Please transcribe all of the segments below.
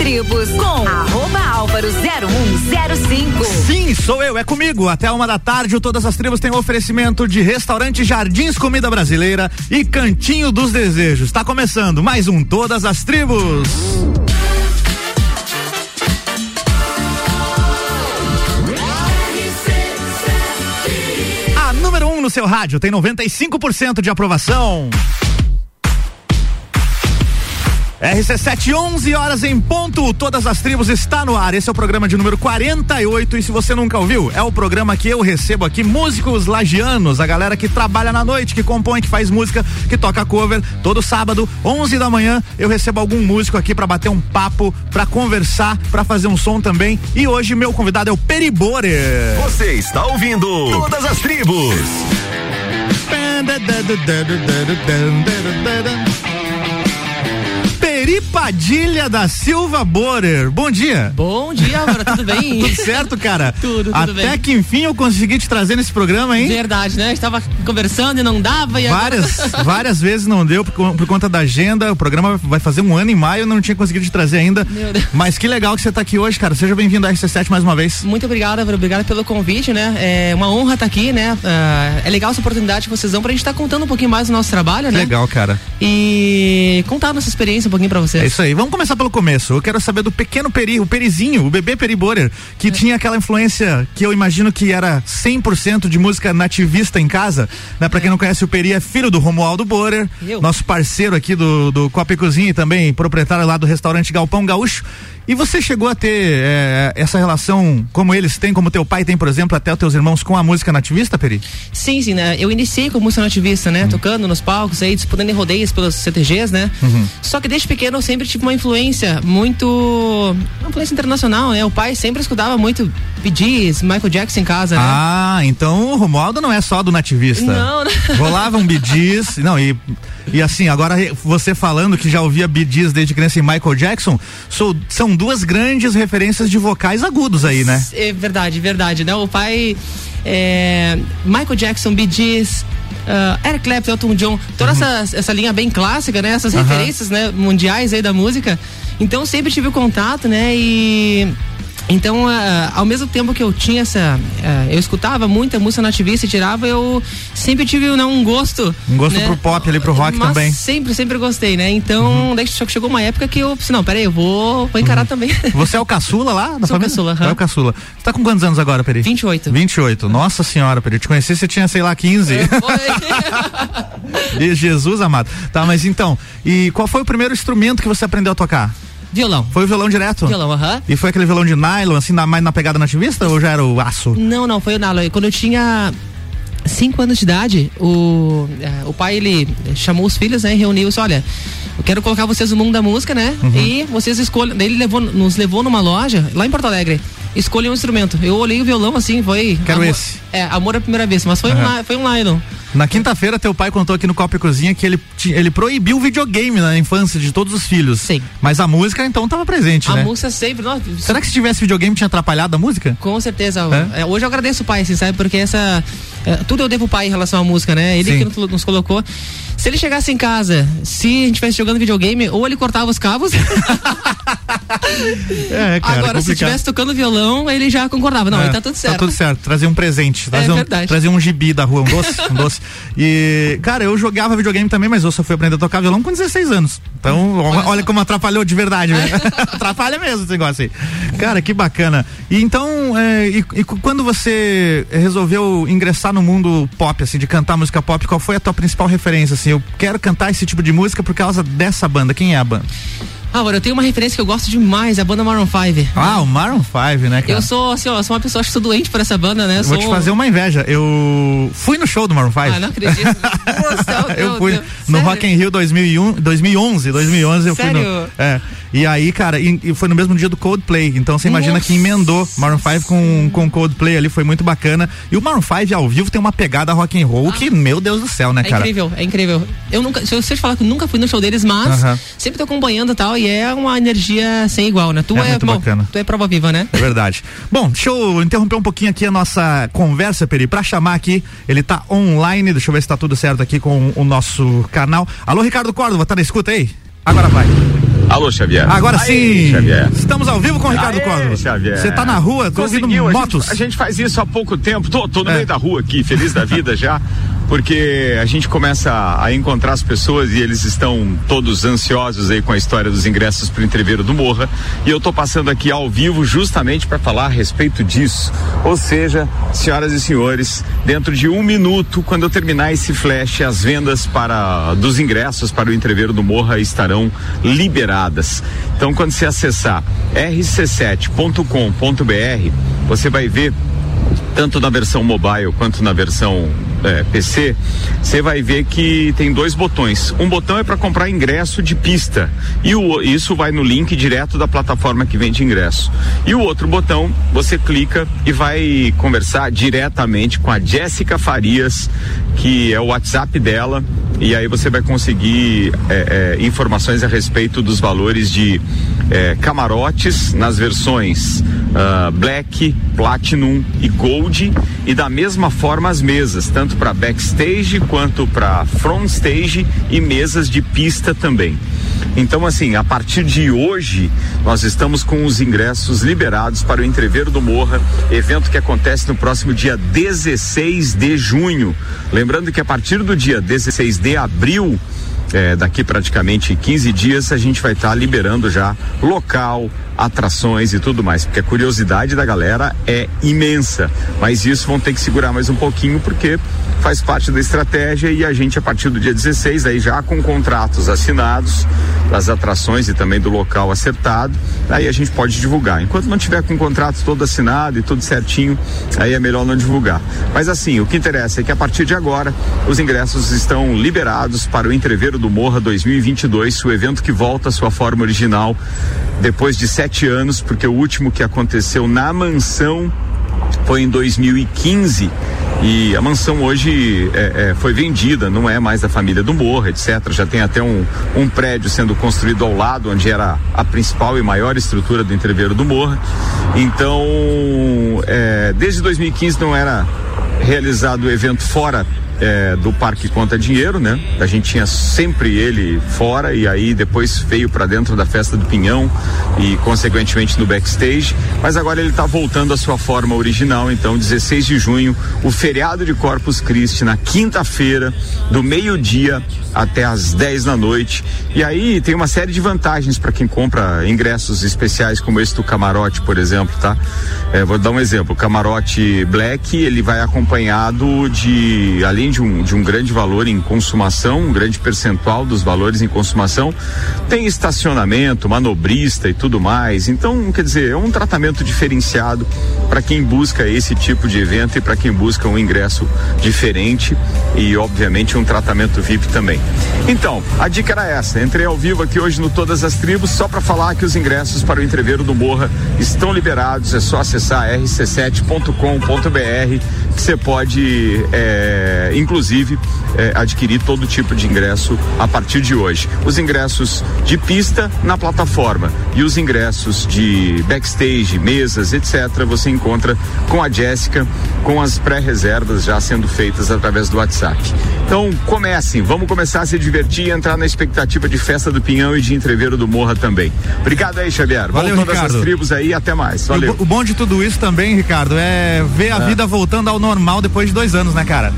Tribos com arroba álvaro 0105. Sim, sou eu, é comigo. Até uma da tarde, o Todas as Tribos tem um oferecimento de restaurante Jardins Comida Brasileira e Cantinho dos Desejos. Está começando mais um Todas as Tribos. A número 1 um no seu rádio tem 95% de aprovação. RC7, 11 horas em ponto. Todas as tribos está no ar. Esse é o programa de número 48. E se você nunca ouviu, é o programa que eu recebo aqui músicos lagianos, a galera que trabalha na noite, que compõe, que faz música, que toca cover. Todo sábado, 11 da manhã, eu recebo algum músico aqui para bater um papo, para conversar, para fazer um som também. E hoje meu convidado é o Peribore. Você está ouvindo Todas as Tribos. Peri Padilha da Silva Borer. Bom dia. Bom dia, Álvaro, tudo bem? tudo certo, cara? tudo, tudo Até bem. Até que enfim eu consegui te trazer nesse programa, hein? Verdade, né? Estava conversando e não dava. E várias, agora... várias vezes não deu por, por, conta da agenda. O programa vai fazer um ano em maio, eu não tinha conseguido te trazer ainda. Meu Deus. Mas que legal que você está aqui hoje, cara. Seja bem-vindo à RC7 mais uma vez. Muito obrigado, Álvaro. Obrigado pelo convite, né? É uma honra estar aqui, né? Uh, é legal essa oportunidade que vocês dão pra gente estar tá contando um pouquinho mais do nosso trabalho, né? Legal, cara. E contar nossa experiência um pouquinho pra vocês. É isso aí. Vamos começar pelo começo. Eu quero saber do pequeno Peri, o Perizinho, o bebê Peri Borer, que é. tinha aquela influência que eu imagino que era 100% de música nativista em casa. Né? Pra é. quem não conhece, o Peri é filho do Romualdo Borer, eu. nosso parceiro aqui do, do Copa e Cozinha e também proprietário lá do restaurante Galpão Gaúcho. E você chegou a ter é, essa relação como eles têm, como teu pai tem, por exemplo, até os teus irmãos com a música nativista, Peri? Sim, sim, né? Eu iniciei com música nativista, né? Uhum. Tocando nos palcos aí, disputando em rodeios pelos CTGs, né? Uhum. Só que desde pequeno eu sempre tive uma influência muito. Uma influência internacional, né? O pai sempre escutava muito Gees, Michael Jackson em casa, né? Ah, então o Romualdo não é só do nativista. Não, não. Rolava um Gees, não, e, e assim, agora você falando que já ouvia Bee Gees desde criança e Michael Jackson, sou, são duas grandes referências de vocais agudos aí, né? É verdade, verdade, né? O pai, é, Michael Jackson, Bee Gees, uh, Eric Clapton, Elton John, toda uhum. essa, essa linha bem clássica, né? Essas uhum. referências, né? Mundiais aí da música. Então sempre tive o contato, né? E então, uh, ao mesmo tempo que eu tinha essa. Uh, eu escutava muita música nativista e tirava, eu sempre tive né, um gosto. Um gosto né? pro pop ali, pro rock Mas também. Sempre, sempre gostei, né? Então, uhum. daí chegou uma época que eu disse, não, peraí, eu vou, vou encarar uhum. também. Você é o caçula lá da Sou família? caçula, uhum. É o caçula. Você tá com quantos anos agora, Peri? 28. 28. Nossa senhora, Peri. Eu te conheci, você tinha, sei lá, 15. É, e Jesus amado. Tá, mas então, e qual foi o primeiro instrumento que você aprendeu a tocar? Violão. Foi o violão direto? Violão, aham. Uhum. E foi aquele violão de nylon, assim, na, mais na pegada nativista ou já era o aço? Não, não, foi o nylon. Quando eu tinha cinco anos de idade, o, é, o pai, ele chamou os filhos, né, e reuniu disse, olha, eu quero colocar vocês no mundo da música, né, Uhum. e vocês escolhem, ele levou, nos levou numa loja, lá em Porto Alegre, escolheu um instrumento. Eu olhei o violão assim, foi... Quero amor, esse. É, amor à primeira vez, mas foi, Aham. um, foi um nylon. Na quinta-feira, teu pai contou aqui no Copa e Cozinha que ele, ele proibiu o videogame na infância de todos os filhos. Sim. Mas a música, então, tava presente, A né? música sempre, nossa, Será que se tivesse videogame tinha atrapalhado a música? Com certeza. É? É, hoje eu agradeço o pai, assim, sabe? Porque essa. é, tudo eu devo ao pai em relação à música, né? Ele Sim. que nos colocou. Se ele chegasse em casa, se a gente estivesse jogando videogame, ou ele cortava os cabos. É, cara, Agora, se estivesse tocando violão, ele já concordava. Não, É, ele tá tudo certo. Tá tudo certo. Trazer um presente. Trazer, um, verdade. trazer um gibi da rua, um doce. um doce. E, cara, eu jogava videogame também, mas eu só fui aprender a tocar violão com 16 anos. Então, olha, Olha como atrapalhou de verdade, né? Atrapalha mesmo esse negócio aí. Cara, que bacana. E então, é, e, e quando você resolveu ingressar no mundo pop, assim, de cantar música pop, qual foi a tua principal referência, assim? Eu quero cantar esse tipo de música por causa dessa banda. Quem é a banda? Agora, eu tenho uma referência que eu gosto demais, a banda Maroon 5. Ah, o Maroon 5, né, cara? Eu sou, assim, ó, sou uma pessoa, acho que sou doente por essa banda, né? Eu Vou sou... te fazer uma inveja. Eu fui no show do Maroon 5. Ah, não acredito. Nossa, eu fui Deus. no Sério? Rock in Rio 2001, 2011, 2011 eu fui Sério? no, é. E aí, cara, e, e foi no mesmo dia do Coldplay, então você imagina Nossa. que emendou Maroon 5 com com Coldplay ali, foi muito bacana. E o Maroon 5 ao vivo tem uma pegada rock and roll que, meu Deus do céu, né, É cara? incrível, é incrível. Eu nunca, se eu te falar que eu nunca fui no show deles, mas Aham. sempre tô acompanhando e tal, e é uma energia sem igual, né? Tu É é, muito bom, bacana. tu é prova viva, né? É verdade. Bom, deixa eu interromper um pouquinho aqui a nossa conversa, Peri, pra chamar aqui, ele tá online, deixa eu ver se tá tudo certo aqui com o nosso canal. Alô, Ricardo Córdova, tá na escuta aí? Agora vai. Alô, Xavier. Agora Aê, sim. Xavier. Estamos ao vivo com o Ricardo Cosmo. Xavier. Você tá na rua, tô ouvindo a motos. Gente, a gente faz isso há pouco tempo. Tô, tô no É. meio da rua aqui, feliz da vida já. Porque a gente começa a encontrar as pessoas e eles estão todos ansiosos aí com a história dos ingressos para o entreveiro do Morra. E eu tô passando aqui ao vivo justamente para falar a respeito disso. Ou seja, senhoras e senhores, dentro de um minuto, quando eu terminar esse flash, as vendas para dos ingressos para o entreveiro do Morra estarão liberadas. Então, quando você acessar rc7.com.br, você vai ver tanto na versão mobile quanto na versão é, PC, você vai ver que tem dois botões. Um botão é para comprar ingresso de pista e o, isso vai no link direto da plataforma que vende ingresso. E o outro botão você clica e vai conversar diretamente com a Jéssica Farias, que é o WhatsApp dela. E aí você vai conseguir é, é, informações a respeito dos valores de é, camarotes nas versões ah, Black, Platinum e Gold e da mesma forma as mesas, tanto para backstage quanto para front stage e mesas de pista também. Então, assim, a partir de hoje, nós estamos com os ingressos liberados para o Entreveiro do Morra, evento que acontece no próximo dia 16 de junho. Lembrando que a partir do dia 16 de abril, é, daqui praticamente 15 dias, a gente vai estar liberando já local, atrações e tudo mais, porque a curiosidade da galera é imensa. Mas isso vão ter que segurar mais um pouquinho, porque faz parte da estratégia e a gente, a partir do dia 16, aí já com contratos assinados, das atrações e também do local acertado, aí a gente pode divulgar. Enquanto não tiver com o contrato todo assinado e tudo certinho, aí é melhor não divulgar. Mas assim, o que interessa é que a partir de agora, os ingressos estão liberados para o Entreveiro do Morra 2022, o evento que volta à sua forma original depois de sete anos, porque o último que aconteceu na mansão foi em 2015 e a mansão hoje é, é, foi vendida, não é mais da família do Morro, etc. Já tem até um, um prédio sendo construído ao lado, onde era a principal e maior estrutura do entreveiro do Morro. Então, é, desde 2015 não era realizado o evento fora é, do Parque Conta Dinheiro, né? A gente tinha sempre ele fora e aí depois veio para dentro da festa do Pinhão e consequentemente no backstage, mas agora ele está voltando à sua forma original, então 16 de junho, o feriado de Corpus Christi na quinta-feira, do meio-dia até às 10 da noite. E aí tem uma série de vantagens para quem compra ingressos especiais como esse do camarote, por exemplo, tá? É, vou dar um exemplo, o camarote Black, ele vai acompanhado de além de um, de um grande valor em consumação, um grande percentual dos valores em consumação, tem estacionamento, manobrista e tudo mais. Então, quer dizer, é um tratamento diferenciado para quem busca esse tipo de evento e para quem busca um ingresso diferente e, obviamente, um tratamento VIP também. Então, a dica era essa. Entrei ao vivo aqui hoje no Todas as Tribos só para falar que os ingressos para o entreveiro do Morra estão liberados. É só acessar rc7.com.br que você pode, é, inclusive, é, adquirir todo tipo de ingresso a partir de hoje. Os ingressos de pista na plataforma e os ingressos de backstage, mesas, etc. Você encontra com a Jéssica, com as pré-reservas já sendo feitas através do WhatsApp. Então comecem, vamos começar a se divertir e entrar na expectativa de festa do Pinhão e de entreveiro do Morra também. Obrigado aí, Xavier. Valeu, Vamos todas Ricardo. as tribos aí, até mais. Valeu. O, o bom de tudo isso também, Ricardo, é ver a vida voltando ao normal depois de dois anos, né, cara?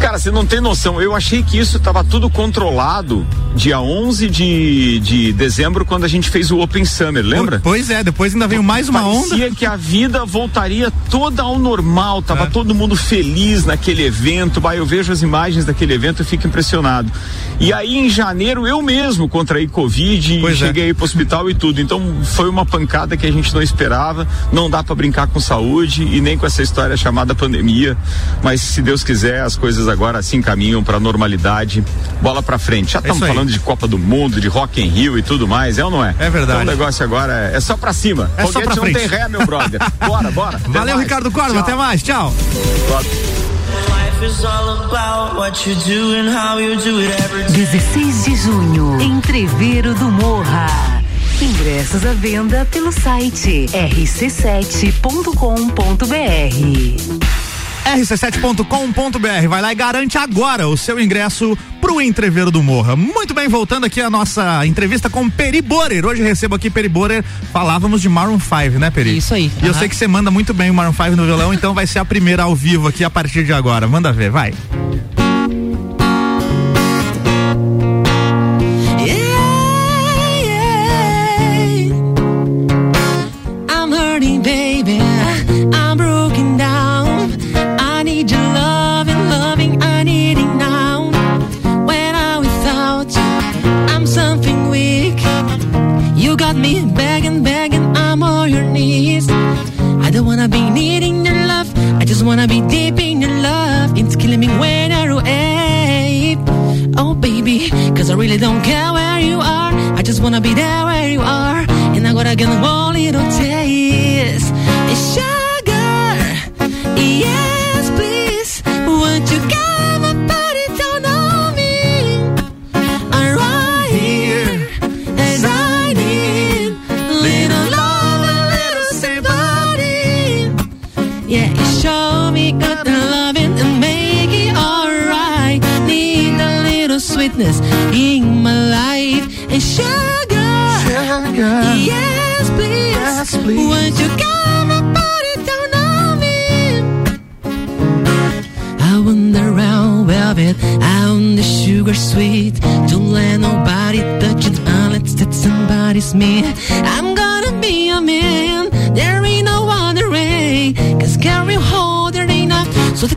Cara, você não tem noção. Eu achei que isso estava tudo controlado dia 11 de, de dezembro, quando a gente fez o Open Summer, lembra? Pois é, depois ainda veio mais uma onda. Parecia que a vida voltaria toda ao normal, tava É. todo mundo feliz naquele evento. Bah, eu vejo as imagens daquele evento e fico impressionado. E aí em janeiro eu mesmo contraí Covid e Pois é. cheguei pro hospital e tudo. Então foi uma pancada que a gente não esperava. Não dá para brincar com saúde e nem com essa história chamada pandemia. Mas se Deus quiser, as coisas agora se encaminham para normalidade. Bola para frente. Já É estamos aí. falando de Copa do Mundo, de Rock in Rio e tudo mais, é ou não é? É verdade. Então o negócio agora é, é só pra cima. É só Foguete pra não frente. tem ré, meu brother. Bora, bora. Até Valeu, mais. Ricardo Corvo, Tchau. até mais, tchau. Day. 16 de junho, Entreveiro do Morra. Ingressos à venda pelo site rc7.com.br. rc7.com.br. Vai lá e garante agora o seu ingresso pro Entreveiro do Morra. Muito bem, voltando aqui a nossa entrevista com Peri Borer. Hoje recebo aqui Peri Borer. Falávamos de Maroon 5, né, Peri? Isso aí. E eu sei que você manda muito bem o Maroon 5 no violão, então vai ser a primeira ao vivo aqui a partir de agora. Manda ver, vai. I'm wanna be deep in your love. It's killing me when I away. Oh, baby, cause I really don't care where you are. I just wanna be there where you are. And I gotta get one little taste. It's sweetness in my life and sugar. sugar. Yes, please. Won't you come and put it down on me? I wander around velvet, I'm the sugar sweet. Don't let nobody touch it unless that somebody's me.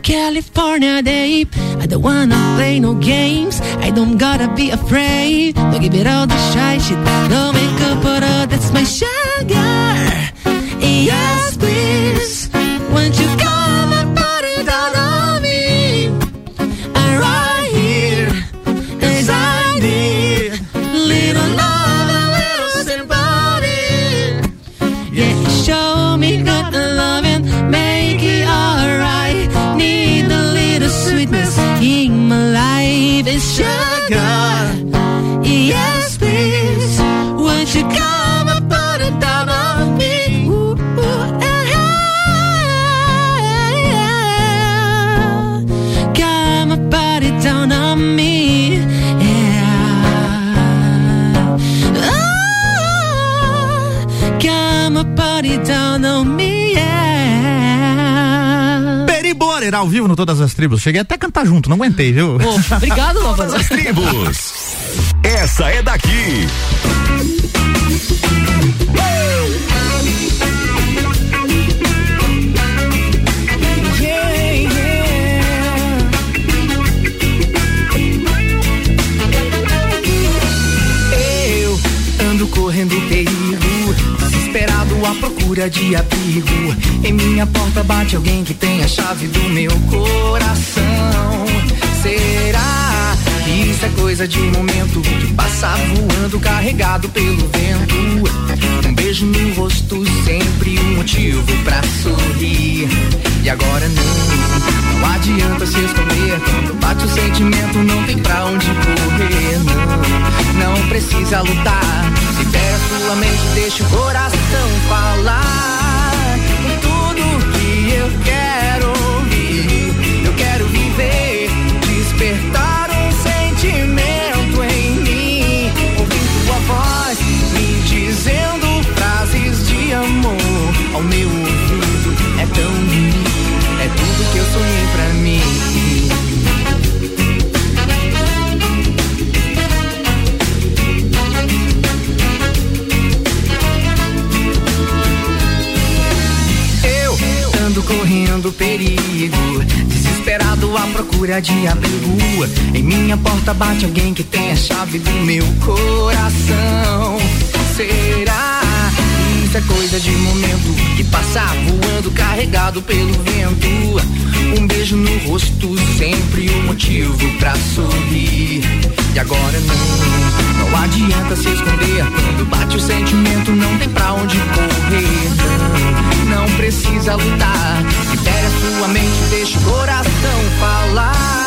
California day, I don't wanna play no games. I don't gotta be afraid. Don't give it all the shy shit. Don't make up for that's my sugar. Yes, please. Ao vivo no Todas as Tribos. Cheguei até a cantar junto, não aguentei, viu? Pô, obrigado, Lopes. As tribos. Essa é daqui. Procura de abrigo. Em minha porta bate alguém que tem a chave do meu coração. Será que isso é coisa de momento que passa voando carregado pelo vento? Um beijo no rosto, sempre um motivo pra sorrir. E agora não, não adianta se esconder. Quando bate o sentimento, não tem pra onde correr. Não, não precisa lutar. Sua mente, deixa o coração falar. À procura de abrigo. Em minha porta bate alguém que tem a chave do meu coração. Será? Isso é coisa de momento que passa voando carregado pelo vento. Um beijo no rosto, sempre um motivo pra sorrir. E agora não, não adianta se esconder. Quando bate o sentimento, não tem pra onde correr. Não, não precisa lutar. Libere a sua mente, deixa o coração falar.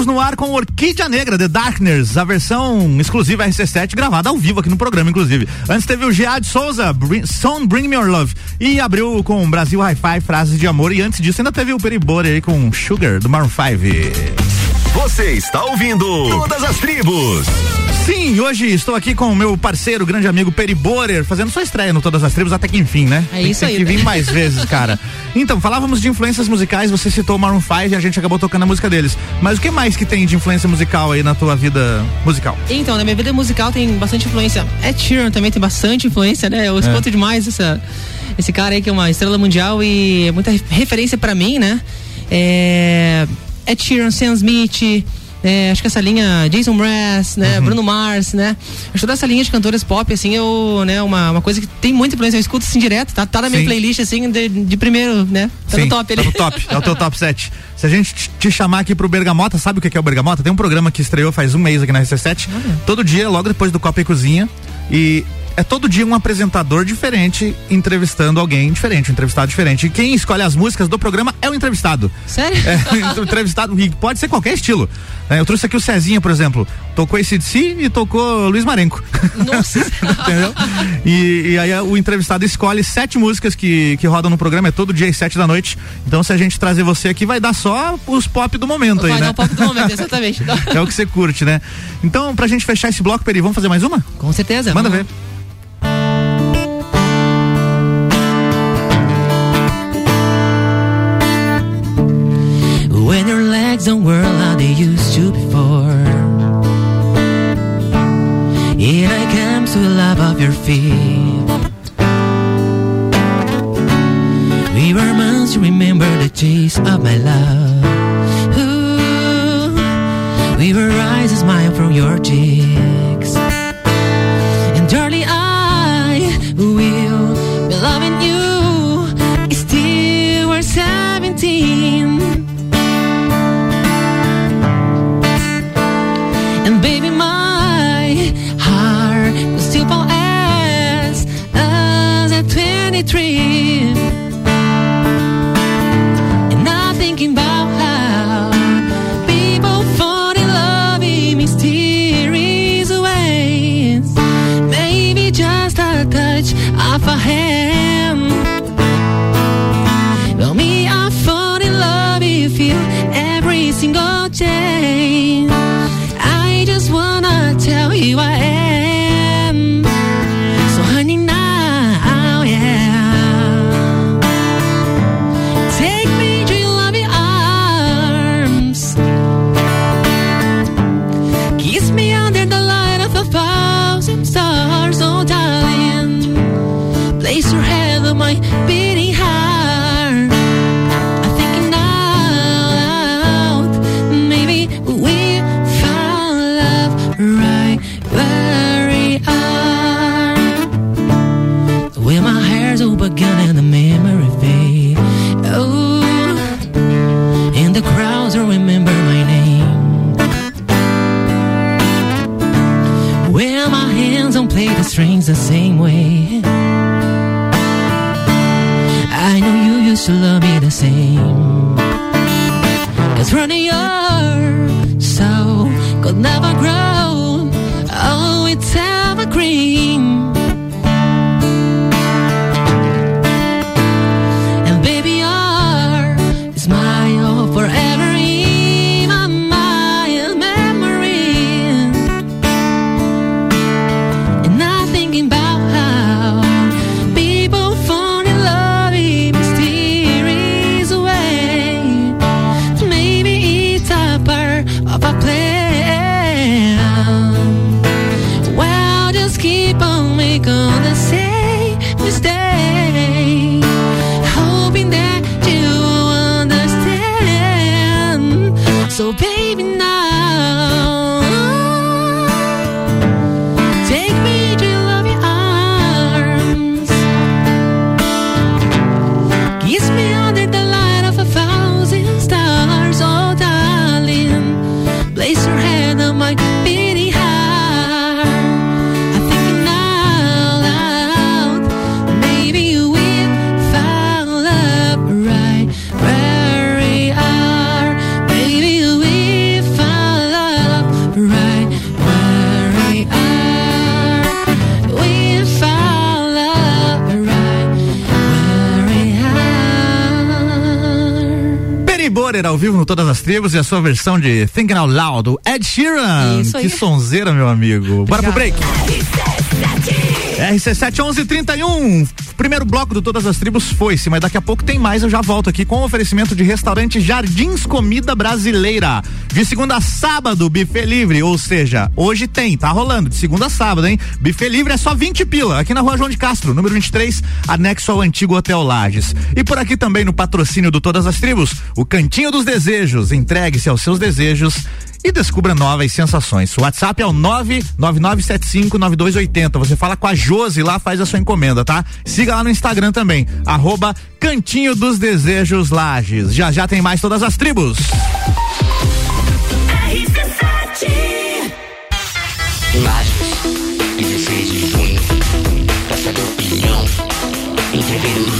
Tribos no ar com Orquídea Negra, The Darkness, a versão exclusiva RC7, gravada ao vivo aqui no programa, inclusive. Antes teve o Gead Souza, Bring, Song Bring Me Your Love. E abriu com Brasil Hi-Fi, Frases de Amor. E antes disso ainda teve o Peribore aí com Sugar, do Maroon 5. Você está ouvindo Todas as Tribos. Sim, hoje estou aqui com o meu parceiro, grande amigo Peri Borer, fazendo sua estreia no Todas as Tribos, até que enfim, né? É Tem- isso tem aí, que né? vir mais vezes, cara. Então, falávamos de influências musicais, você citou o Maroon 5 e a gente acabou tocando a música deles. Mas o que mais que tem de influência musical aí na tua vida musical? Então, na minha vida musical tem bastante influência. Ed Sheeran também tem bastante influência, né? Eu escuto demais essa, esse cara aí que é uma estrela mundial e é muita referência pra mim, né? É, Ed Sheeran, Sam Smith, é, acho que essa linha Jason Mraz, né? Uhum. Bruno Mars, né? Acho que toda essa linha de cantores pop, assim, eu, né? Uma, uma coisa que tem muita influência, eu escuto assim direto, tá, tá na minha Sim. playlist, assim, de, de primeiro, né? Tá Sim, no top Tá no top, é o teu top 7. Se a gente te- chamar aqui pro Bergamota, sabe o que que é o Bergamota? Tem um programa que estreou faz um mês aqui na RC7. Todo dia, logo depois do Copa e Cozinha. E é todo dia um apresentador diferente entrevistando alguém diferente, um entrevistado diferente. E quem escolhe as músicas do programa é o entrevistado. Sério? É, entrevistado, pode ser qualquer estilo. né? Eu trouxe aqui o Cezinha, por exemplo. Tocou esse DC e tocou Luiz Marenco. Nossa. Entendeu? E, e aí o entrevistado escolhe sete músicas que, que rodam no programa, é todo dia às sete da noite. Então, se a gente trazer você aqui, vai dar só os pop do momento aí, Vai né? dar o pop do momento, exatamente. É o que você curte, né? Então, pra gente fechar esse bloco, Peri, vamos fazer mais uma? Com certeza. Manda vamos- ver. When your legs don't whirl like they used to before. Here I come to love of your feet. We were to remember the taste of my love. Ooh, we were eyes smile from your cheeks. 意外。Strings the same way. I know you used to love me the same. Cause running your soul could never grow. Tribos e a sua versão de Thinking Out Loud, do Ed Sheeran. Isso aí. Que sonzeira, meu amigo. Bora pro break. Obrigada. RC7 1131. Primeiro bloco do Todas as Tribos foi-se, mas daqui a pouco tem mais. Eu já volto aqui com o oferecimento de restaurante Jardins Comida Brasileira. De segunda a sábado, buffet livre. Ou seja, hoje tem, tá rolando. De segunda a sábado, hein? Buffet livre é só 20 pila. Aqui na rua João de Castro, número 23, anexo ao antigo Hotel Lages. E por aqui também no patrocínio do Todas as Tribos, o Cantinho dos Desejos. Entregue-se aos seus desejos e descubra novas sensações. O WhatsApp é o 999759280. Você fala com a Josi lá, faz a sua encomenda, tá? Siga lá no Instagram também, arroba Cantinho dos Desejos Lages. Já já tem mais todas as tribos. Imagens, 16 de junho, da Opinião, entreveiro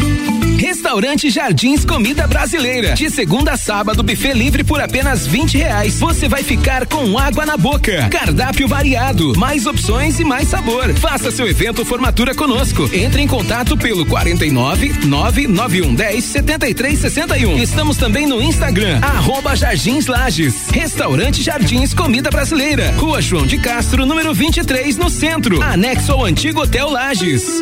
Restaurante Jardins Comida Brasileira. De segunda a sábado, buffet livre por apenas 20 reais. Você vai ficar com água na boca. Cardápio variado, mais opções e mais sabor. Faça seu evento formatura conosco. Entre em contato pelo 49 99110 7361. Estamos também no Instagram, arroba Jardins Lages. Restaurante Jardins Comida Brasileira. Rua João de Castro, número 23, no centro. Anexo ao antigo Hotel Lages.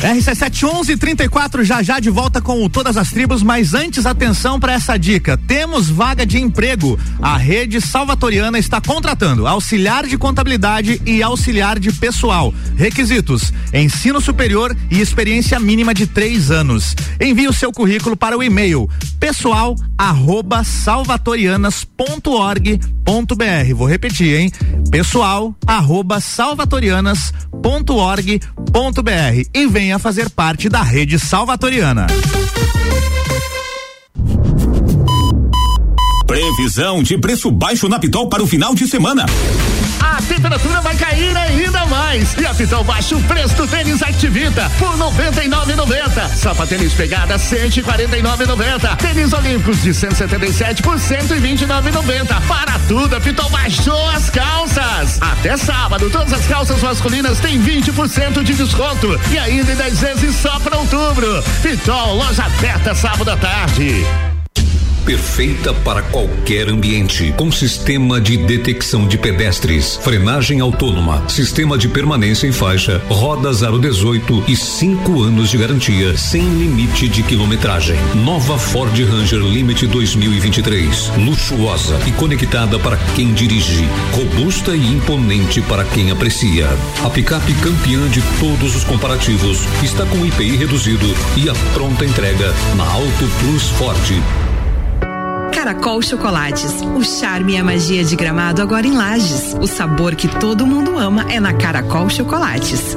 RC71134 já já de volta com o todas as tribos, mas antes atenção para essa dica. Temos vaga de emprego. A rede Salvatoriana está contratando auxiliar de contabilidade e auxiliar de pessoal. Requisitos: ensino superior e experiência mínima de três anos. Envie o seu currículo para o e-mail pessoal arroba salvatorianas.org.br. Vou repetir, hein? Pessoal arroba salvatorianas.org.br venha fazer parte da rede salvatoriana. Previsão de preço baixo na Pitol para o final de semana. A temperatura vai cair ainda mais. E a Pitão baixa o preço do tênis Activita por R$ 99,90. Sapatênis pegada R$ 149,90. Tênis Olímpicos de 177 por R$ 129,90. Para tudo, a Pitão baixou as calças. Até sábado, todas as calças masculinas têm 20% de desconto. E ainda em 10 vezes só para outubro. Pitol, loja aberta sábado à tarde. Perfeita para qualquer ambiente, com sistema de detecção de pedestres, frenagem autônoma, sistema de permanência em faixa, rodas aro 18 e 5 anos de garantia, sem limite de quilometragem. Nova Ford Ranger Limite 2023, luxuosa e conectada para quem dirige, robusta e imponente para quem aprecia. A picape campeã de todos os comparativos está com IPI reduzido e a pronta entrega na Auto Plus Ford. Caracol Chocolates. O charme e a magia de gramado agora em Lages. O sabor que todo mundo ama é na Caracol Chocolates.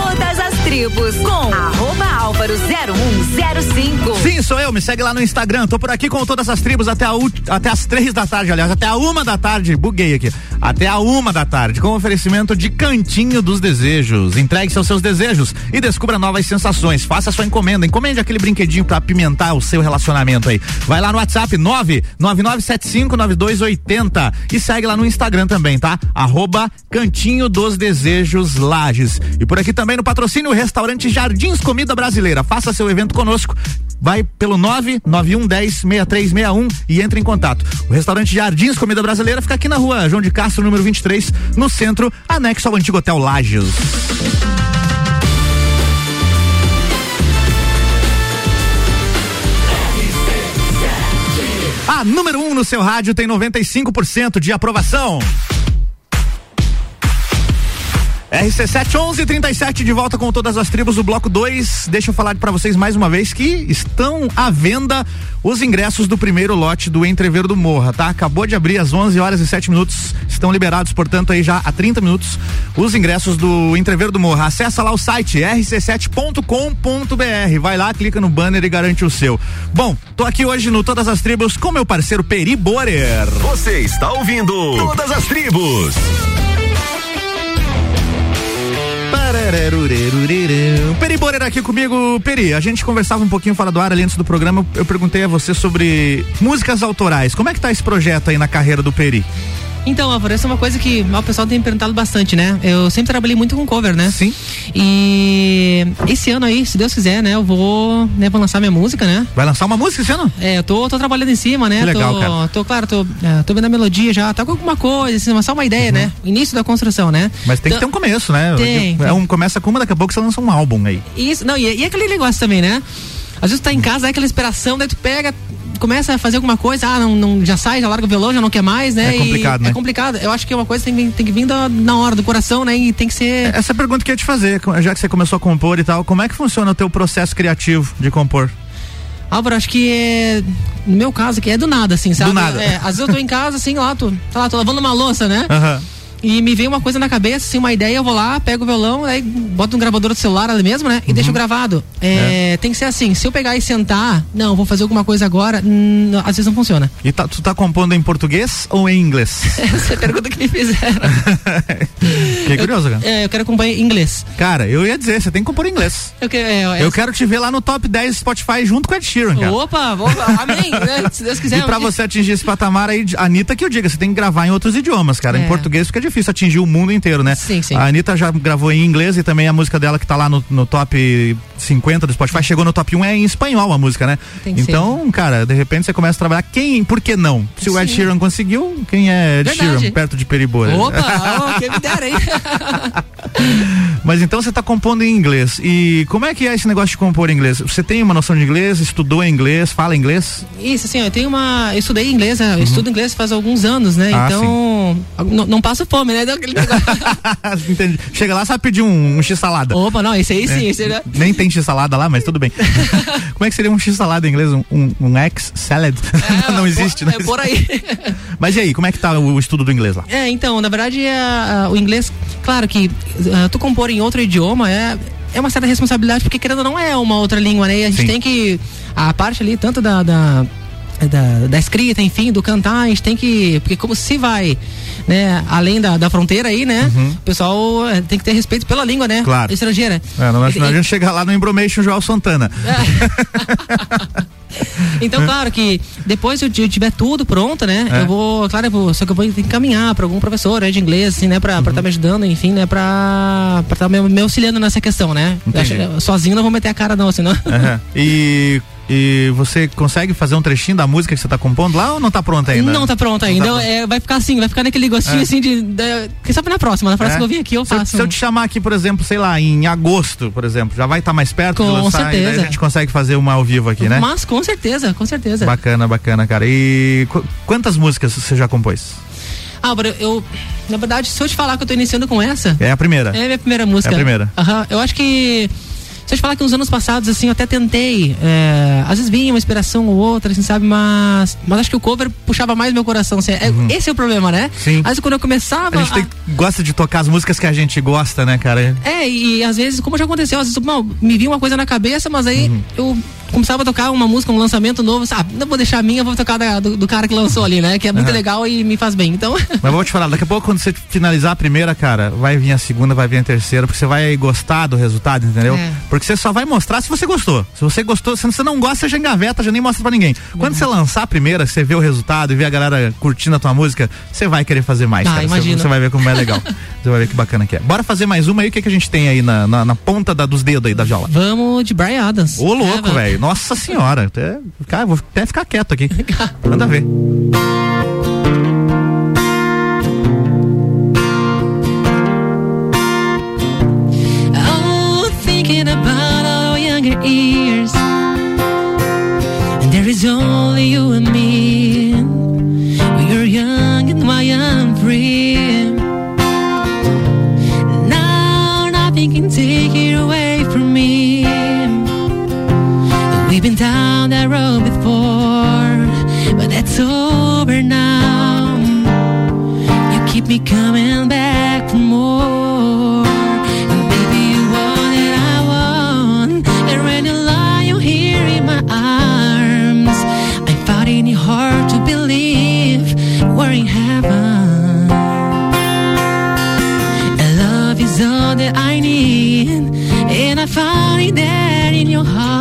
Todas as tribos com arroba álvaro 0105. Sim, sou eu, me segue lá no Instagram. Tô por aqui com todas as tribos até, a, até as três da tarde, aliás, até a uma da tarde. Buguei aqui. Até a uma da tarde, com oferecimento de Cantinho dos Desejos. Entregue seus seus desejos e descubra novas sensações. Faça sua encomenda. Encomende aquele brinquedinho pra apimentar o seu relacionamento aí. Vai lá no WhatsApp 999759280 e segue lá no Instagram também, tá? Arroba Cantinho dos Desejos Lages. E por aqui também no patrocínio Restaurante Jardins Comida Brasileira. Faça seu evento conosco. Vai pelo 99110 6361 e entre em contato. O restaurante Jardins Comida Brasileira fica aqui na rua João de Castro, número 23, no centro, anexo ao antigo Hotel Lages. A número 1 um no seu rádio tem 95% de aprovação. RC7 1137 de volta com todas as tribos do bloco 2. Deixa eu falar para vocês mais uma vez que estão à venda os ingressos do primeiro lote do Entrever do Morra, tá? Acabou de abrir às 11 horas e 7 minutos. Estão liberados, portanto, aí já há 30 minutos os ingressos do Entrever do Morra. Acessa lá o site rc7.com.br. Vai lá, clica no banner e garante o seu. Bom, tô aqui hoje no Todas as Tribos com meu parceiro Peri Borer. Você está ouvindo Todas as Tribos. Peri Borer aqui comigo. Peri, a gente conversava um pouquinho fora do ar ali antes do programa. Eu perguntei a você sobre músicas autorais. Como é que tá esse projeto aí na carreira do Peri? Então, Álvaro, essa é uma coisa que o pessoal tem me perguntado bastante, né? Eu sempre trabalhei muito com cover, né? Sim. E esse ano aí, se Deus quiser, né? Eu vou, né, vou lançar minha música, né? Vai lançar uma música esse ano? É, eu tô, tô trabalhando em cima, né? Que legal, tô, cara. tô, claro, tô, é, tô vendo a melodia já, tá com alguma coisa, assim, mas só uma ideia, né? Início da construção, né? Mas tem que ter um começo, né? Tem, é um, começa com uma, daqui a pouco você lança um álbum aí. Isso, não, e, e aquele negócio também, né? Às vezes tá em casa, é aquela inspiração, daí tu pega, começa a fazer alguma coisa, ah, não, não já sai, já larga o violão, já não quer mais, né? É complicado, E né? É complicado. Eu acho que é uma coisa tem, que- tem que vir da, na hora do coração, né? E tem que ser. Essa pergunta que eu ia te fazer, já que você começou a compor e tal, como é que funciona o teu processo criativo de compor? Álvaro, acho que é. No meu caso, que é do nada, assim, sabe? Do nada. É, às vezes eu tô em casa, assim, lá, tô, tá lá, tô lavando uma louça, né? Aham. E me vem uma coisa na cabeça, assim, uma ideia, eu vou lá, pego o violão, aí boto no gravador do celular ali mesmo, né? E deixo gravado. É, Tem que ser assim, se eu pegar e sentar, não, vou fazer alguma coisa agora, hum, às vezes não funciona. E tá- tu tá compondo em português ou em inglês? Essa é a pergunta que me fizeram. Fiquei curioso, cara. É, eu quero acompanhar em inglês. Cara, eu ia dizer, você tem que compor em inglês. Eu, que- é, Eu quero te ver lá no top 10 Spotify junto com a Ed Sheeran, cara. Opa, opa, amém, né? Se Deus quiser. E pra um você atingir esse patamar aí, Anitta que eu diga, você tem que gravar em outros idiomas, cara. Em É. português fica difícil atingir o mundo inteiro, né? Sim, sim. A Anitta já gravou em inglês e também a música dela que tá lá no, no top 50 do Spotify, chegou no top 1 é em espanhol a música, né? Que então, cara, de repente você começa a trabalhar. Quem, por que não? Se o Ed Sim. Sheeran conseguiu, quem é Ed Verdade. Sheeran perto de Peribora? Opa, oh, quem me dera, hein? Mas então você tá compondo em inglês. E como é que é esse negócio de compor em inglês? Você tem uma noção de inglês? Estudou inglês? Fala inglês? Isso, assim, eu tenho uma. Eu estudei inglês, né? Eu estudo inglês faz alguns anos, né? Uhum. Ah, então. Não, não passo fome, né? Deu aquele. Entendi. Chega lá, sabe pedir um, um x-salada. Opa, não, esse aí sim, É. esse aí? Nem tem x-salada lá, mas tudo bem. Como é que seria um x-salada em inglês? Um, um, um ex-salad? não existe, né? É por aí. Mas e aí, como é que tá o estudo do inglês lá? É, então, na verdade, a- a- o inglês, claro que ah, tu compor em outro idioma é. É uma certa responsabilidade, porque querendo ou não é uma outra língua, né? E a gente Sim. tem que. A parte ali, tanto da, da da, da escrita, enfim, do cantar, a gente tem que. Porque como se vai, né, além da, da fronteira aí, né? O pessoal eh, tem que ter respeito pela língua, né? Uhum. Claro. Estrangeira. É, não, E- não, a gente chega lá no Embromation Joel Santana. Então, claro que depois eu, eu tiver tudo pronto, né? É. Eu vou, claro, eu vou, só que eu vou encaminhar para algum professor né, de inglês, assim, né? Pra estar Uhum. me ajudando, enfim, né? Pra estar me, me auxiliando nessa questão, né? Acho- Entendi. sozinho não vou meter a cara, não, senão. Aham. E, e você consegue fazer um trechinho da música que você tá compondo lá ou não tá pronta ainda? Não tá pronto ainda. Não tá É, vai ficar assim, vai ficar naquele gostinho É. assim de. de quem sabe na próxima, na próxima É. que eu vim aqui eu Se eu, faço. se eu te chamar aqui, por exemplo, sei lá, em agosto, por exemplo, já vai estar mais perto de Com lançar e daí certeza. a gente consegue fazer uma ao vivo aqui, né? Mas com certeza, com certeza. Bacana, bacana, cara. E qu- quantas músicas você já compôs? Álvaro, eu. Na verdade, se eu te falar que eu tô iniciando com essa. É a primeira. É a minha primeira música. É a primeira. Aham. Eu acho que. Se eu te falar que uns anos passados, assim, eu até tentei. é, às vezes vinha uma inspiração ou outra, assim, sabe? Mas. Mas acho que o cover puxava mais meu coração. assim, é- Esse é o problema, né? Uhum. Sim. Às vezes quando eu começava. A gente tem- gosta de tocar as músicas que a gente gosta, né, cara? É, e às vezes, como já aconteceu, às vezes não, me vinha uma coisa na cabeça, mas aí Uhum. eu começava a tocar uma música, um lançamento novo, sabe? Não vou deixar a minha, vou tocar da- do, do cara que lançou ali, né? Que é muito Aham. legal e me faz bem. Então. Mas vou te falar, daqui a pouco quando você finalizar a primeira, cara, vai vir a segunda, vai vir a terceira, porque você vai gostar do resultado, entendeu? É. Porque você só vai mostrar se você gostou. Se você gostou, se você não gosta, você já engaveta, já nem mostra pra ninguém. Quando você lançar a primeira, você vê o resultado e vê a galera curtindo a tua música, você vai querer fazer mais, Ah, cara. Você- imagino. Você vai ver como é legal. você vai ver que bacana que é. Bora fazer mais uma aí, o que, que a gente tem aí na, na, na ponta da- dos dedos aí da jola? Vamos de Brian Adams. Ô, louco, É, velho. Nossa senhora. Até, cara, vou até ficar quieto aqui. Manda ver. Oh, thinking about our younger years. And there is only you and me. Found it there in your heart.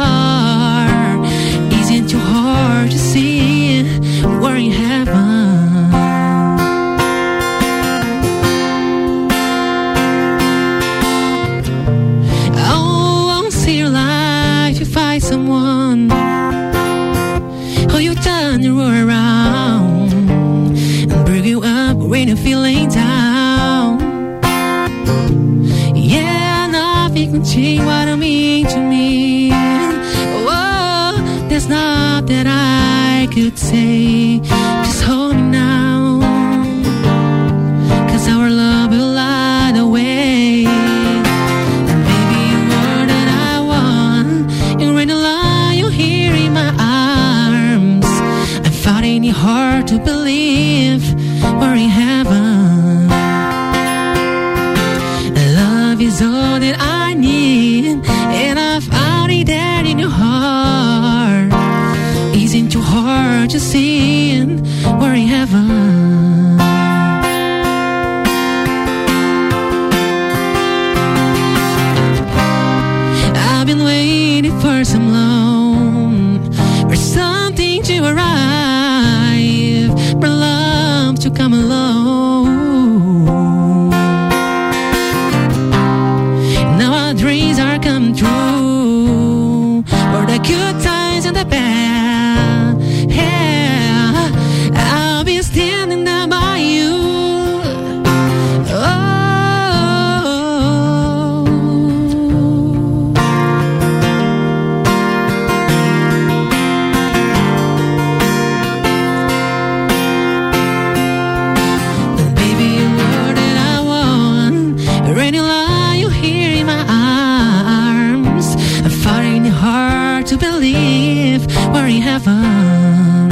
To believe we're in heaven.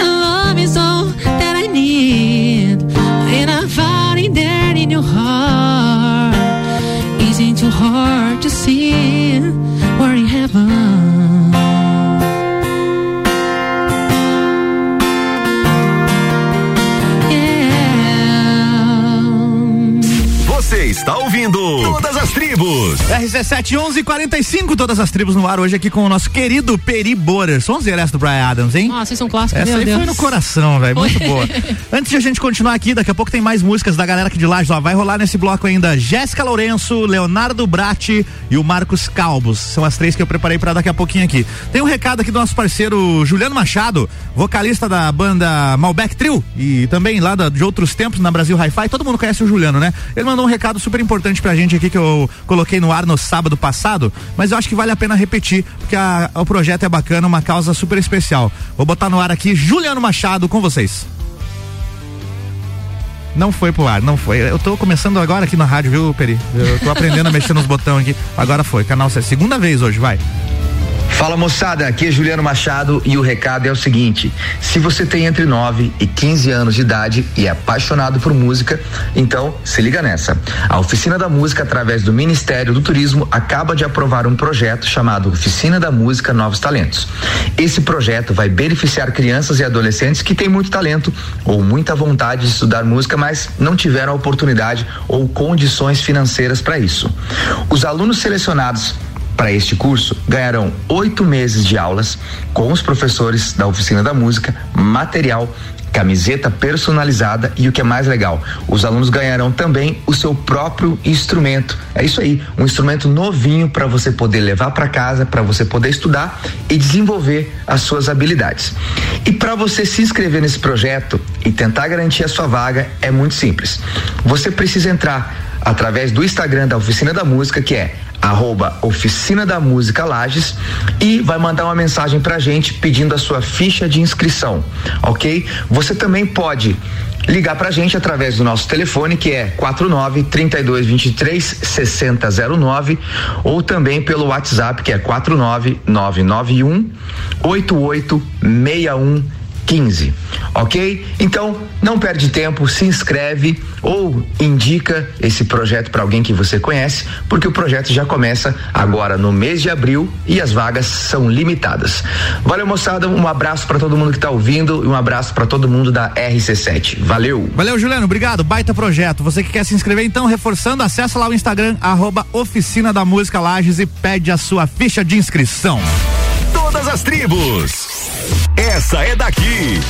Love is all that I need, and I found it there in your heart. Isn't too hard to see as Tribos. RC7 1145, todas as tribos no ar hoje aqui com o nosso querido Peri Borer. Sonzeira essa do Brian Adams, hein? Nossa, vocês são clássicos, Essa meu aí Deus. foi no coração, velho. Muito boa. Antes de a gente continuar aqui, daqui a pouco tem mais músicas da galera aqui de Lages. Ó, vai rolar nesse bloco ainda Jéssica Lourenço, Leonardo Bratti e o Marcos Calbos. São as três que eu preparei pra daqui a pouquinho aqui. Tem um recado aqui do nosso parceiro Juliano Machado, vocalista da banda Malbec Trio e também lá da- de outros tempos na Brasil Hi-Fi. Todo mundo conhece o Juliano, né? Ele mandou um recado super importante pra gente aqui que eu coloquei no ar no sábado passado, mas eu acho que vale a pena repetir, porque a- o projeto é bacana, uma causa super especial. Vou botar no ar aqui Juliano Machado com vocês. Não foi pro ar, não foi. Eu tô começando agora aqui na rádio, viu, Peri? Eu tô aprendendo a mexer nos botões aqui. Agora foi, canal C. Segunda vez hoje, vai. Fala moçada, aqui é Juliano Machado e o recado é o seguinte: se você tem entre 9 e 15 anos de idade e é apaixonado por música, então se liga nessa. A Oficina da Música, através do Ministério do Turismo, acaba de aprovar um projeto chamado Oficina da Música Novos Talentos. Esse projeto vai beneficiar crianças e adolescentes que têm muito talento ou muita vontade de estudar música, mas não tiveram oportunidade ou condições financeiras para isso. Os alunos selecionados para este curso, ganharão oito meses de aulas com os professores da oficina da música, material, camiseta personalizada e o que é mais legal, os alunos ganharão também o seu próprio instrumento. É isso aí, um instrumento novinho para você poder levar para casa, para você poder estudar e desenvolver as suas habilidades. E para você se inscrever nesse projeto e tentar garantir a sua vaga é muito simples. Você precisa entrar através do Instagram da Oficina da Música, que é arroba Oficina da Música Lages e vai mandar uma mensagem pra gente pedindo a sua ficha de inscrição, ok? Você também pode ligar pra gente através do nosso telefone que é 49 32 23 6009 ou também pelo WhatsApp que é 49 991 88 61 15, ok? Então, não perde tempo, se inscreve ou indica esse projeto para alguém que você conhece, porque o projeto já começa agora no mês de abril e as vagas são limitadas. Valeu, moçada, um abraço para todo mundo que tá ouvindo e um abraço para todo mundo da RC7. Valeu! Valeu, Juliano, obrigado. Baita projeto. Você que quer se inscrever, então, reforçando, acessa lá o Instagram, arroba Oficina da Música Lages e pede a sua ficha de inscrição. Todas as tribos. Essa é daqui.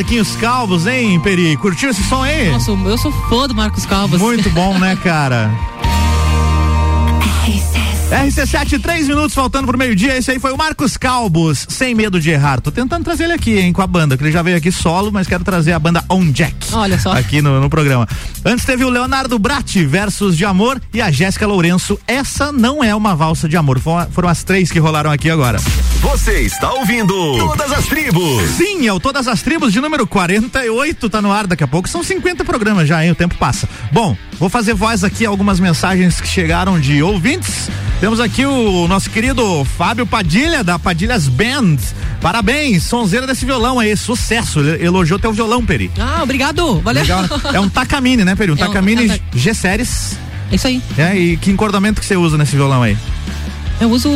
Marquinhos Calvos, hein, Peri? Curtiu esse som aí? Nossa, eu sou fã do Marcos Calvas. Muito bom, né, cara? RC7, três minutos faltando pro meio-dia. Esse aí foi o Marcos Calbos, sem medo de errar. Tô tentando trazer ele aqui, hein, com a banda, que ele já veio aqui solo, mas quero trazer a banda On Jack. Olha só. Aqui no, no programa. Antes teve o Leonardo Bratti, Versos de Amor, e a Jéssica Lourenço. Essa não é uma valsa de amor. Foram, foram as três que rolaram aqui agora. Você está ouvindo Todas as Tribos. Sim, é o Todas as Tribos de número 48, tá no ar daqui a pouco. São 50 programas já, hein? O tempo passa. Bom, vou fazer voz aqui algumas mensagens que chegaram de ouvintes. Temos aqui o nosso querido Fábio Padilha, da Padilhas Band. Parabéns, sonzeira desse violão aí, sucesso. Elogiou teu violão, Peri. Ah, obrigado. Valeu. Legal, né? É um Takamine, né, Peri? Um É um- Takamine é um- G-Series. É isso aí. É, e que encordamento que você usa nesse violão aí? Eu uso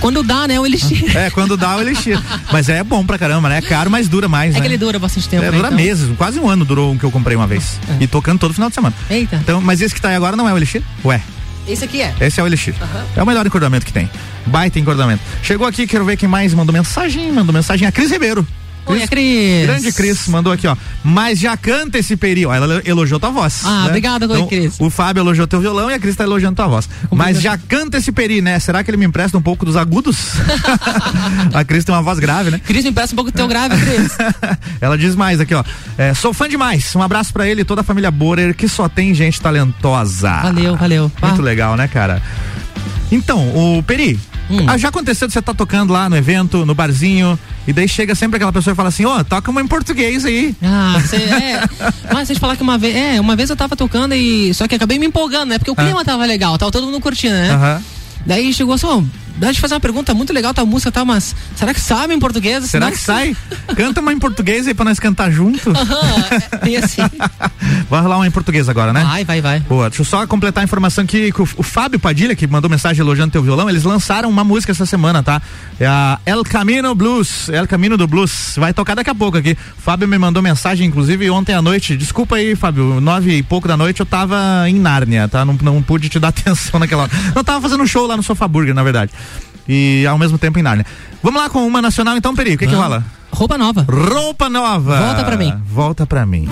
quando dá, né, o elixir. É, quando dá o elixir. Mas é bom pra caramba, né? É caro, mas dura mais, É né? que ele dura bastante tempo. É, né, dura então. meses, quase um ano durou um que eu comprei uma vez. E tocando todo final de semana. Eita. Então, mas esse que tá aí agora não é o Elixir? Ué, Esse aqui é. esse é o Elixir. É o melhor encordamento que tem. Baita encordamento. Chegou aqui, quero ver quem mais mandou mensagem. Mandou mensagem a Cris Ribeiro. Oi, a Cris. Grande Cris mandou aqui, ó. Mas já canta esse período. Ela elogiou tua voz. Ah, né? obrigada, então, Cris. O Fábio elogiou teu violão e a Cris tá elogiando tua voz. Mas já canta esse peri, né? Será que ele me empresta um pouco dos agudos? a Cris tem uma voz grave, né? Cris, me empresta um pouco do teu grave, Cris. Ela diz mais aqui, ó. É, sou fã demais. Um abraço pra ele e toda a família Borer, que só tem gente talentosa. Valeu, valeu. Muito Ah. legal, né, cara? Então, o Peri, Hum. ah, já aconteceu de você tá tocando lá no evento, no barzinho, e daí chega sempre aquela pessoa e fala assim, ó, toca uma em português aí. Ah, cê, é. Mas vocês falar que uma vez. É, uma vez eu tava tocando e. Só que acabei me empolgando, né? Porque o clima tava legal, tava todo mundo curtindo, né? Ah. Aham. Daí chegou assim, ó, dá de fazer uma pergunta muito legal, tá música tá, mas será que sabe em português? Será que sai? Canta uma em português aí pra nós cantar junto. E assim. Vai rolar uma em português agora, né? Vai, vai, vai. Boa, deixa eu só completar a informação que, que o, o Fábio Padilha, que mandou mensagem elogiando teu violão, eles lançaram uma música essa semana, tá? É a El Camino Blues, El Camino do Blues. Vai tocar daqui a pouco aqui. Fábio me mandou mensagem, inclusive, ontem à noite. Desculpa aí, Fábio, nove e pouco da noite eu tava em Nárnia, tá? Não, não pude te dar atenção naquela hora. Eu tava fazendo um show lá no Sofá Burger, na verdade. E ao mesmo tempo em Nárnia. Vamos lá com uma nacional então, Peri, o que que rola? Roupa nova. Roupa nova. Volta pra mim. Volta pra mim.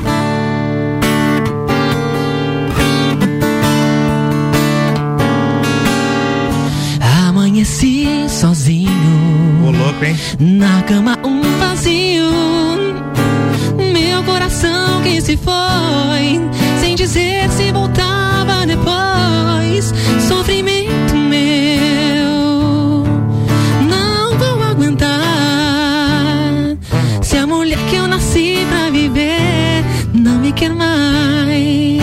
Amanheci sozinho. Ô, louco, hein? Na cama um vazio. Meu coração que se foi. Sem dizer se voltava depois. Sofrimento quer mais.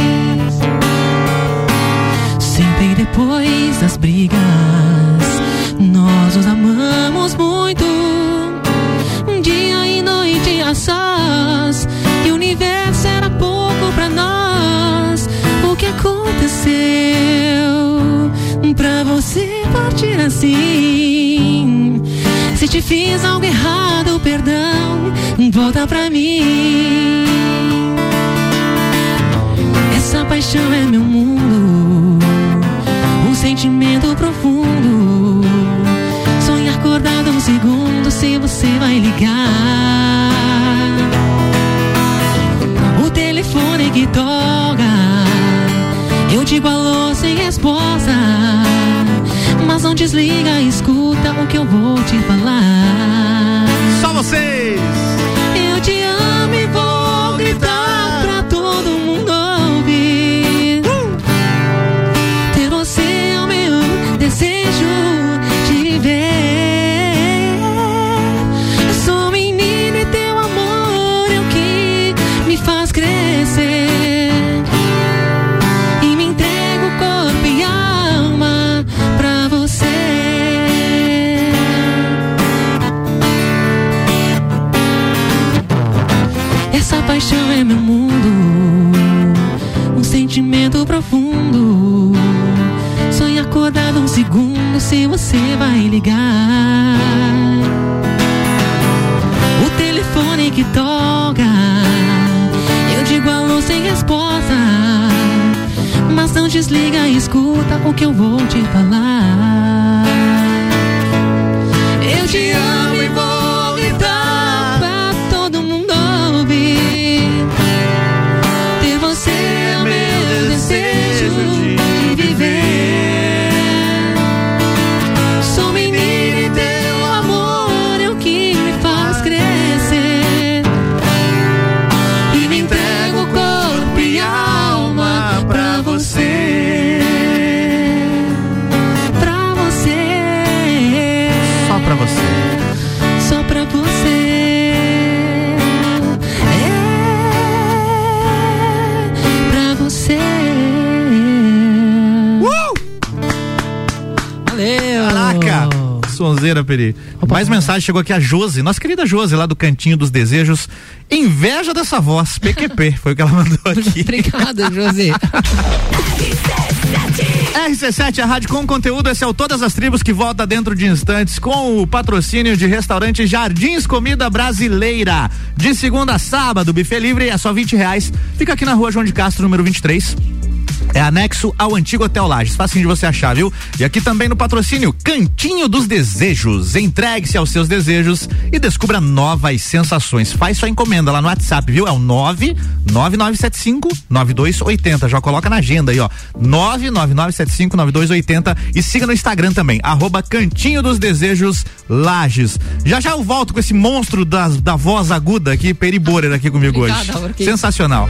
Sempre depois das brigas, nós nos amamos muito. Dia e noite a sós, e o universo era pouco pra nós. O que aconteceu pra você partir assim? Se te fiz algo errado, perdão, volta pra mim. Essa paixão é meu mundo, um sentimento profundo. Sonhar acordado um segundo se você vai ligar. O telefone que toca, eu digo alô sem resposta. Mas não desliga, escuta o que eu vou te falar. Só vocês! Eu te amo e vou se você vai ligar. O telefone que toca, eu digo alô sem resposta. Mas não desliga, escuta o que eu vou te falar. Eu te amo e vou Peri. Mais mensagem chegou aqui a Josi, nossa querida Josi, lá do Cantinho dos Desejos. Inveja dessa voz, PQP, foi o que ela mandou aqui. Obrigada, Josi. RC7, a rádio com conteúdo, esse é o Todas as Tribos que volta dentro de instantes com o patrocínio de restaurante Jardins Comida Brasileira. De segunda a sábado, buffet livre é só 20 reais. Fica aqui na rua João de Castro, número 23. É anexo ao antigo Hotel Lages. Facinho de você achar, viu? E aqui também no patrocínio Cantinho dos Desejos. Entregue-se aos seus desejos e descubra novas sensações. Faz sua encomenda lá no WhatsApp, viu? É o 99975 9280. Já coloca na agenda aí, ó. 99975 9280 e siga no Instagram também, arroba Cantinho dos Desejos Lages. Já já eu volto com esse monstro da, da voz aguda aqui, Peri Borer aqui comigo Obrigada, hoje. Álvaro, que Sensacional.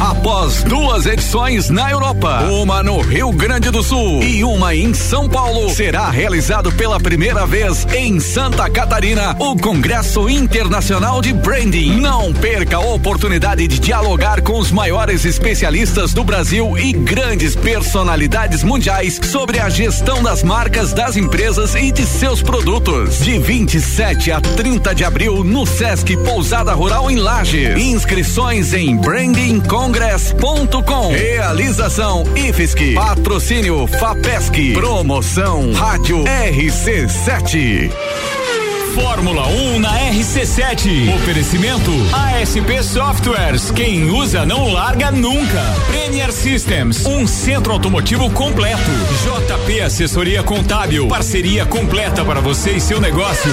Após duas edições na Europa, uma no Rio Grande do Sul e uma em São Paulo, será realizado pela primeira vez em Santa Catarina o Congresso Internacional de Branding. Não perca a oportunidade de dialogar com os maiores especialistas do Brasil e grandes personalidades mundiais sobre a gestão das marcas das empresas e de seus produtos. De 27 a 30 de abril no Sesc Pousada Rural em Lages. Inscrições em brandingcongress.com. Realização IFSC. Patrocínio FAPESC. Promoção Rádio RC7. Fórmula 1 na RC7. Oferecimento ASP Softwares. Quem usa não larga nunca. Premier Systems, um centro automotivo completo. JP Assessoria Contábil, parceria completa para você e seu negócio.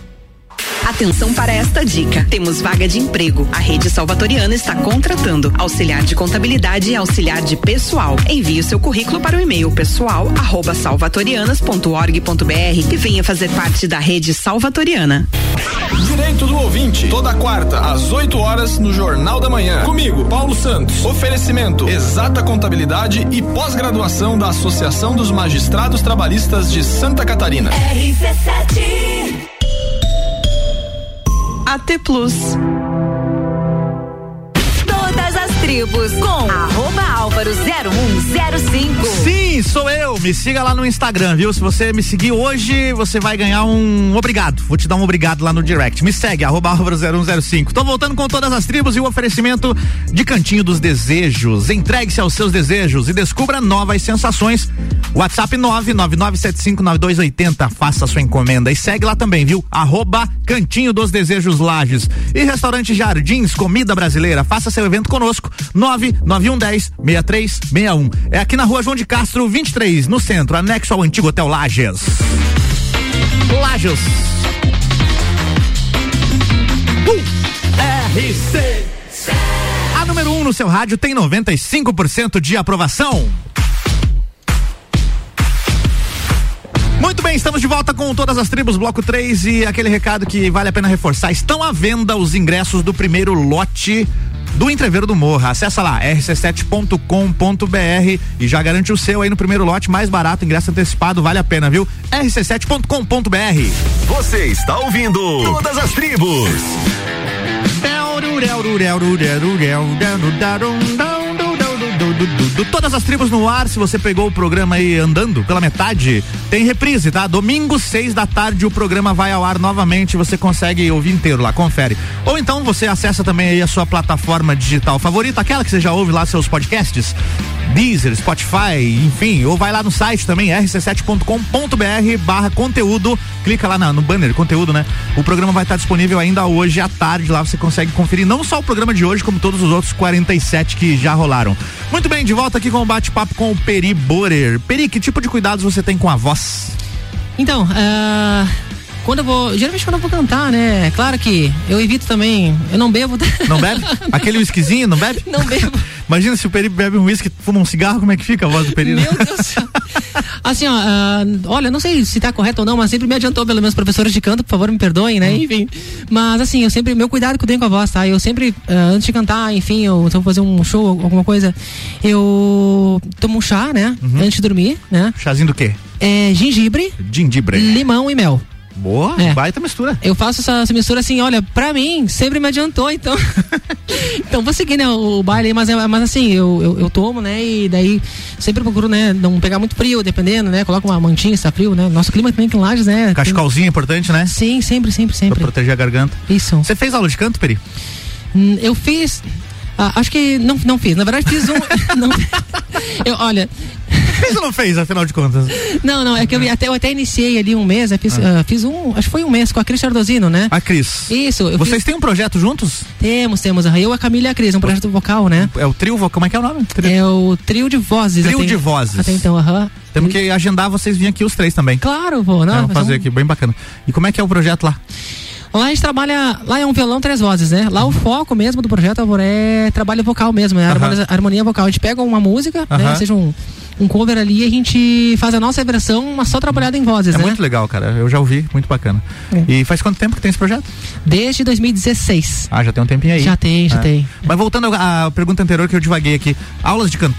Atenção para esta dica. Temos vaga de emprego. A rede salvatoriana está contratando auxiliar de contabilidade e auxiliar de pessoal. Envie o seu currículo para o e-mail pessoal arroba salvatorianas.org.br e venha fazer parte da rede salvatoriana. Direito do ouvinte, toda quarta, às 8 horas, no Jornal da Manhã. Comigo, Paulo Santos. Oferecimento: exata contabilidade e pós-graduação da Associação dos Magistrados Trabalhistas de Santa Catarina. RC7 AT Plus. Tribos com arroba Álvaro 0105. Sim, sou eu. Me siga lá no Instagram, viu? Se você me seguir hoje, você vai ganhar um obrigado. Vou te dar um obrigado lá no direct. Me segue, arroba Álvaro 0105. Tô voltando com todas as tribos e o oferecimento de Cantinho dos Desejos. Entregue-se aos seus desejos e descubra novas sensações. WhatsApp 999759280. Faça sua encomenda e segue lá também, viu? Arroba Cantinho dos Desejos Lages. E Restaurante Jardins, comida brasileira. Faça seu evento conosco. 99110 6361. É aqui na rua João de Castro, 23, no centro, anexo ao antigo Hotel Lages. Lages. Uh, RC. A número 1 um no seu rádio tem 95% de aprovação. Bem, estamos de volta com todas as tribos, bloco 3 e aquele recado que vale a pena reforçar. Estão à venda os ingressos do primeiro lote do Entreveiro do Morra. Acessa lá, rc7.com.br e já garante o seu aí no primeiro lote, mais barato, ingresso antecipado, vale a pena, viu? rc7.com.br. Você está ouvindo Todas as Tribos. Todas as tribos no ar, se você pegou o programa aí andando pela metade, tem reprise, tá? Domingo, seis da tarde, o programa vai ao ar novamente, você consegue ouvir inteiro lá, confere. Ou então você acessa também aí a sua plataforma digital favorita, aquela que você já ouve lá seus podcasts, Deezer, Spotify, enfim, ou vai lá no site também, rc7.com.br barra conteúdo, clica lá na- no banner, conteúdo, né? O programa vai estar disponível ainda hoje à tarde, lá você consegue conferir não só o programa de hoje, como todos os outros 47 que já rolaram. Muito bem, de volta aqui com o bate-papo com o Peri Borer. Peri, que tipo de cuidados você tem com a voz? Então, ah, quando eu vou. Geralmente quando eu vou cantar, né? Claro que eu evito também. Eu não bebo. Não bebe? Aquele whiskyzinho, não bebe? Não bebo. Imagina se o Peri bebe um whisky, fuma um cigarro, como é que fica a voz do Peri? Meu Deus do céu. Assim, ó, ah, olha, não sei se tá correto ou não, mas sempre me adiantou pelos meus professores de canto, por favor, me perdoem, né? Enfim. Mas assim, eu sempre, meu cuidado que eu tenho com a voz, tá? Eu sempre, ah, antes de cantar, enfim, eu se eu vou fazer um show, alguma coisa, eu tomo um chá, né? Antes de dormir, né? Chazinho do quê? É gengibre, Gengibre. limão e mel. Boa, É. baita mistura. Eu faço essa, essa mistura assim, olha, pra mim, sempre me adiantou, então. então vou seguir, né, o, baile, mas, é- mas assim, eu, eu, eu tomo, né, e daí sempre procuro, né, não pegar muito frio, dependendo, né, coloco uma mantinha se tá frio, né. Nosso clima também aqui em Lages, né. Cachecalzinho é importante, né? Sim, sempre, sempre, Pra sempre. proteger a garganta. Isso. Você fez aula de canto, Peri? Hum, Eu fiz. Ah, acho que não, não fiz. Na verdade, fiz um. não, eu, olha, Fez ou não fez, afinal de contas? não, não, é que eu, até, eu até iniciei ali um mês, fiz, ah, fiz um. Acho que foi um mês com a Cris Chardozino, né? A Cris. Isso. Vocês fiz- têm um projeto juntos? Temos, temos. Eu, a Camila e a Cris, um projeto vocal, né? É o trio, vo- como é que é o nome? Trio, É o trio de vozes. Trio até- de vozes. Até então, aham. Temos que agendar vocês virem aqui os três também. Claro, vou. Não, É, fazer vamos- aqui, bem bacana. E como é que é o projeto lá? Lá a gente trabalha. Lá é um violão, três vozes, né? Lá o foco mesmo do projeto Alvor, é trabalho vocal mesmo, é harmonia, harmonia vocal. A gente pega uma música, né? Seja um, um cover ali e a gente faz a nossa versão, mas só trabalhada em vozes, É né? muito legal, cara. Eu já ouvi, muito bacana. E faz quanto tempo que tem esse projeto? Desde 2016. Ah, já tem um tempinho aí. Já tem, já É. tem. Mas voltando à pergunta anterior que eu divaguei aqui. Aulas de canto.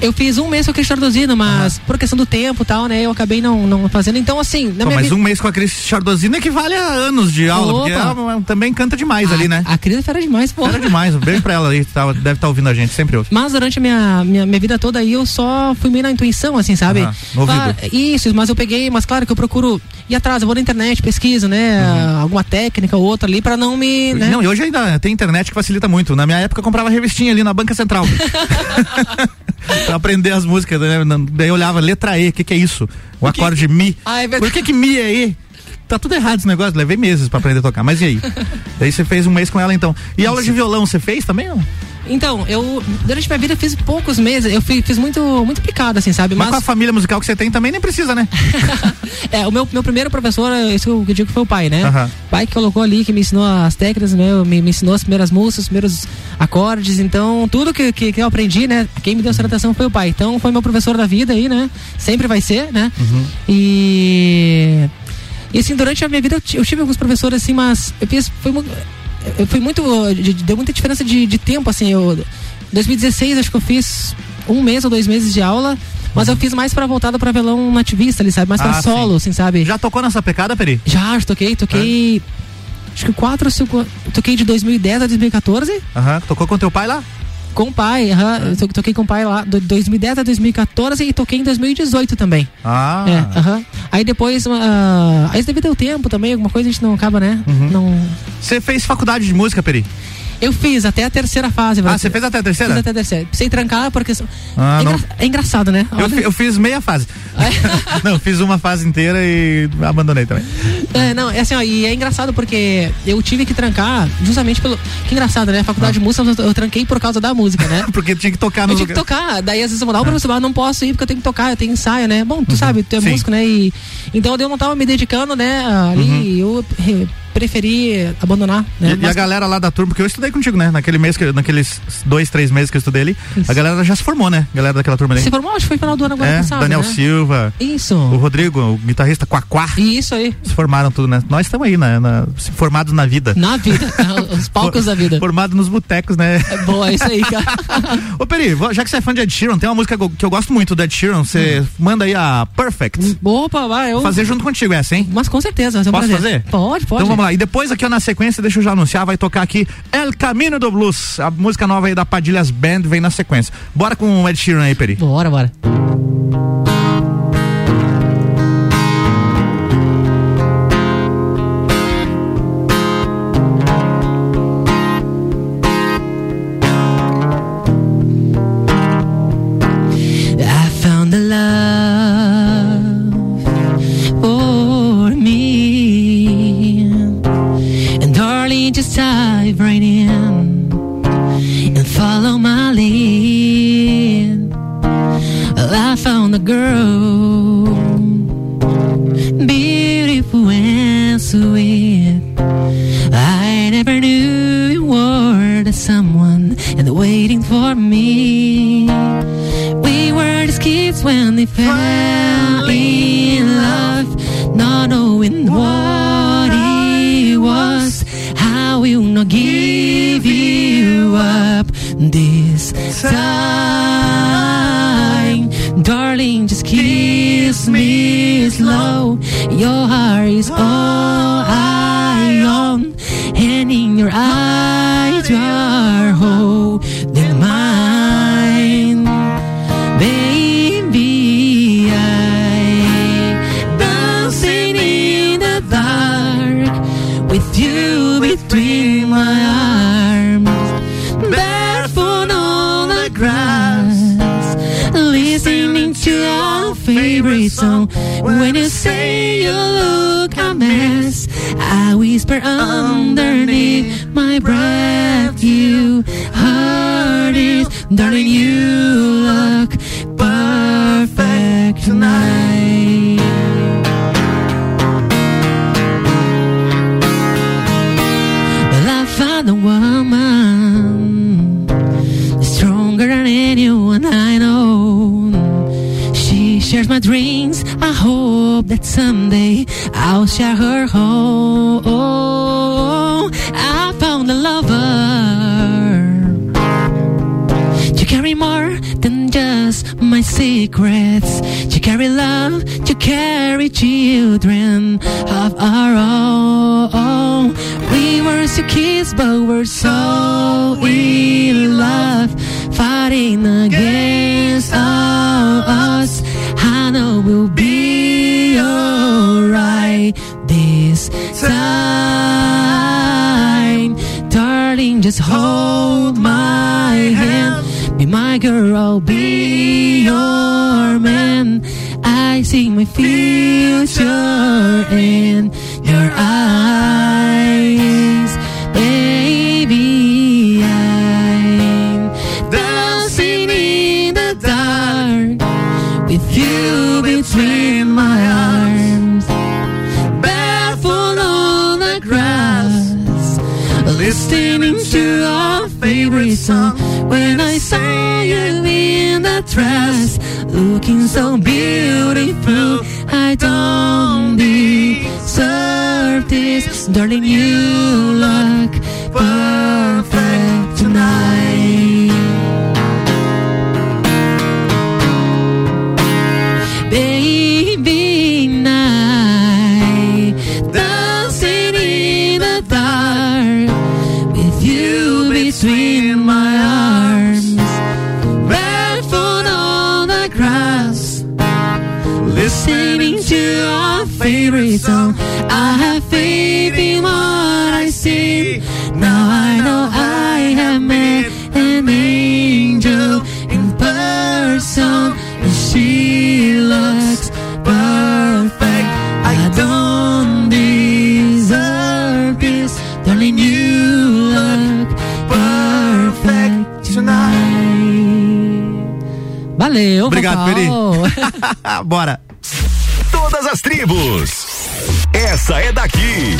Eu fiz um mês com a Cris Chardozino, mas por questão do tempo e tal, né? Eu acabei não, não fazendo. Então, assim, Pô, mas vida- um mês com a Cris Chardozino equivale a anos de aula, porque Opa. ela também canta demais ali, né? A Cris é fera demais, pô. Era demais. Um beijo pra ela aí, tá- deve estar ouvindo a gente, sempre ouve. Mas durante a minha, minha, minha vida toda aí eu só fui meio na intuição, assim, sabe? Ouvido. Claro, isso, mas eu peguei, mas claro que eu procuro ir atrás, eu vou na internet, pesquiso, né? Alguma técnica ou outra ali pra não me. Né? Uhum. Não, e hoje ainda tem internet que facilita muito. Na minha época eu comprava revistinha ali na Banca Central. pra aprender as músicas, né? Daí eu olhava, letra E, o que, que é isso? O acorde Mi. Ah, é. Por que que Mi é E? Tá tudo errado esse negócio, levei meses pra aprender a tocar. Mas e aí? Daí você fez um mês com ela então. E aula de violão você fez também? Não? Então, eu, durante minha vida, eu fiz poucos meses, eu fiz, fiz muito, muito picado, assim, sabe? Mas Mas, com a família musical que você tem também nem precisa, né? é, o meu, meu primeiro professor, isso que eu digo que foi o pai, né? Aham. pai que colocou ali, que me ensinou as técnicas, meu, me, me ensinou as primeiras músicas, os primeiros acordes, então tudo que, que, que eu aprendi, né? Quem me deu essa orientação foi o pai. Então foi meu professor da vida aí, né? Sempre vai ser, né? E. E assim, durante a minha vida eu, eu tive alguns professores assim, mas eu fiz. Foi, eu fui muito. de- de- Deu muita diferença de, de tempo, assim. Eu, 2016, acho que eu fiz um mês ou dois meses de aula. Mas eu fiz mais pra voltada pra violão nativista ali, sabe? Mais pra Ah, solo, assim, sabe? Já tocou nessa pecada, Peri? Já, já toquei, toquei. Acho que quatro ou cinco. Toquei de 2010 a 2014. Aham. Tocou com teu pai lá? Com o pai, aham. Eu to- toquei com o pai lá de 2010 a 2014 e toquei em 2018 também. Ah. É. Aí depois, ah, aí devido ao tempo também, alguma coisa a gente não acaba, né? Uhum. Não. Você fez faculdade de música, Peri? Eu fiz até a terceira fase. Ah, você fez até a terceira? Fiz até a terceira. Precisei trancar porque. Ah, é, engra- é engraçado, né? Eu, eu fiz meia fase. não, eu fiz uma fase inteira e abandonei também. É, não, é assim, ó, e é engraçado porque eu tive que trancar justamente pelo. Que engraçado, né? A faculdade de música eu, eu tranquei por causa da música, né? Porque tinha que tocar no Eu tinha que tocar, daí às vezes eu mandava o professor, ah, não posso ir porque eu tenho que tocar, eu tenho ensaio, né? Bom, tu sabe, tu é Uhum. Sim. músico, né? E, então eu não tava me dedicando, né? Ali, eu eh, preferi abandonar, né? E, e a Mas- galera lá da turma, porque eu estudei contigo, né? Naquele mês, que, naqueles dois, três meses que eu estudei ali, a galera já se formou, né? A galera daquela turma ali. Se formou, acho que foi final do ano agora é, passado. Daniel né? Silva. Isso. O Rodrigo, o guitarrista Quaquá. Isso aí. Se formaram tudo, né? Nós estamos aí, né? Na- formados na vida. Na vida, os palcos da vida. Formados nos botecos, né? É boa, é isso aí, cara. Ô, Peri, já que você é fã de Ed Sheeran, tem uma música que eu- gosto muito do Ed Sheeran, você manda aí a Perfect. Opa, vai, eu. Fazer junto contigo essa, hein? Mas com certeza, vai ser um Posso prazer. fazer? Pode, pode. Então vamos lá. E depois aqui ó, na sequência, deixa eu já anunciar, vai tocar aqui El Camino do Blues. A música nova aí da Padilhas Band vem na sequência. Bora com o Ed Sheeran aí, Peri. Bora, bora. Darling. You look perfect tonight. Well, I found a woman stronger than anyone I know. She shares my dreams. I hope that someday I'll share her but we're so in love, fighting against all us. I know we'll be alright this time, darling. Just hold my hand, be my girl, be your man. I see my future in your eyes, When I saw you in the dress, looking so beautiful, I don't deserve this, darling. You look Valeu, Obrigado, Peri. Bora. Todas as tribos. Essa é daqui.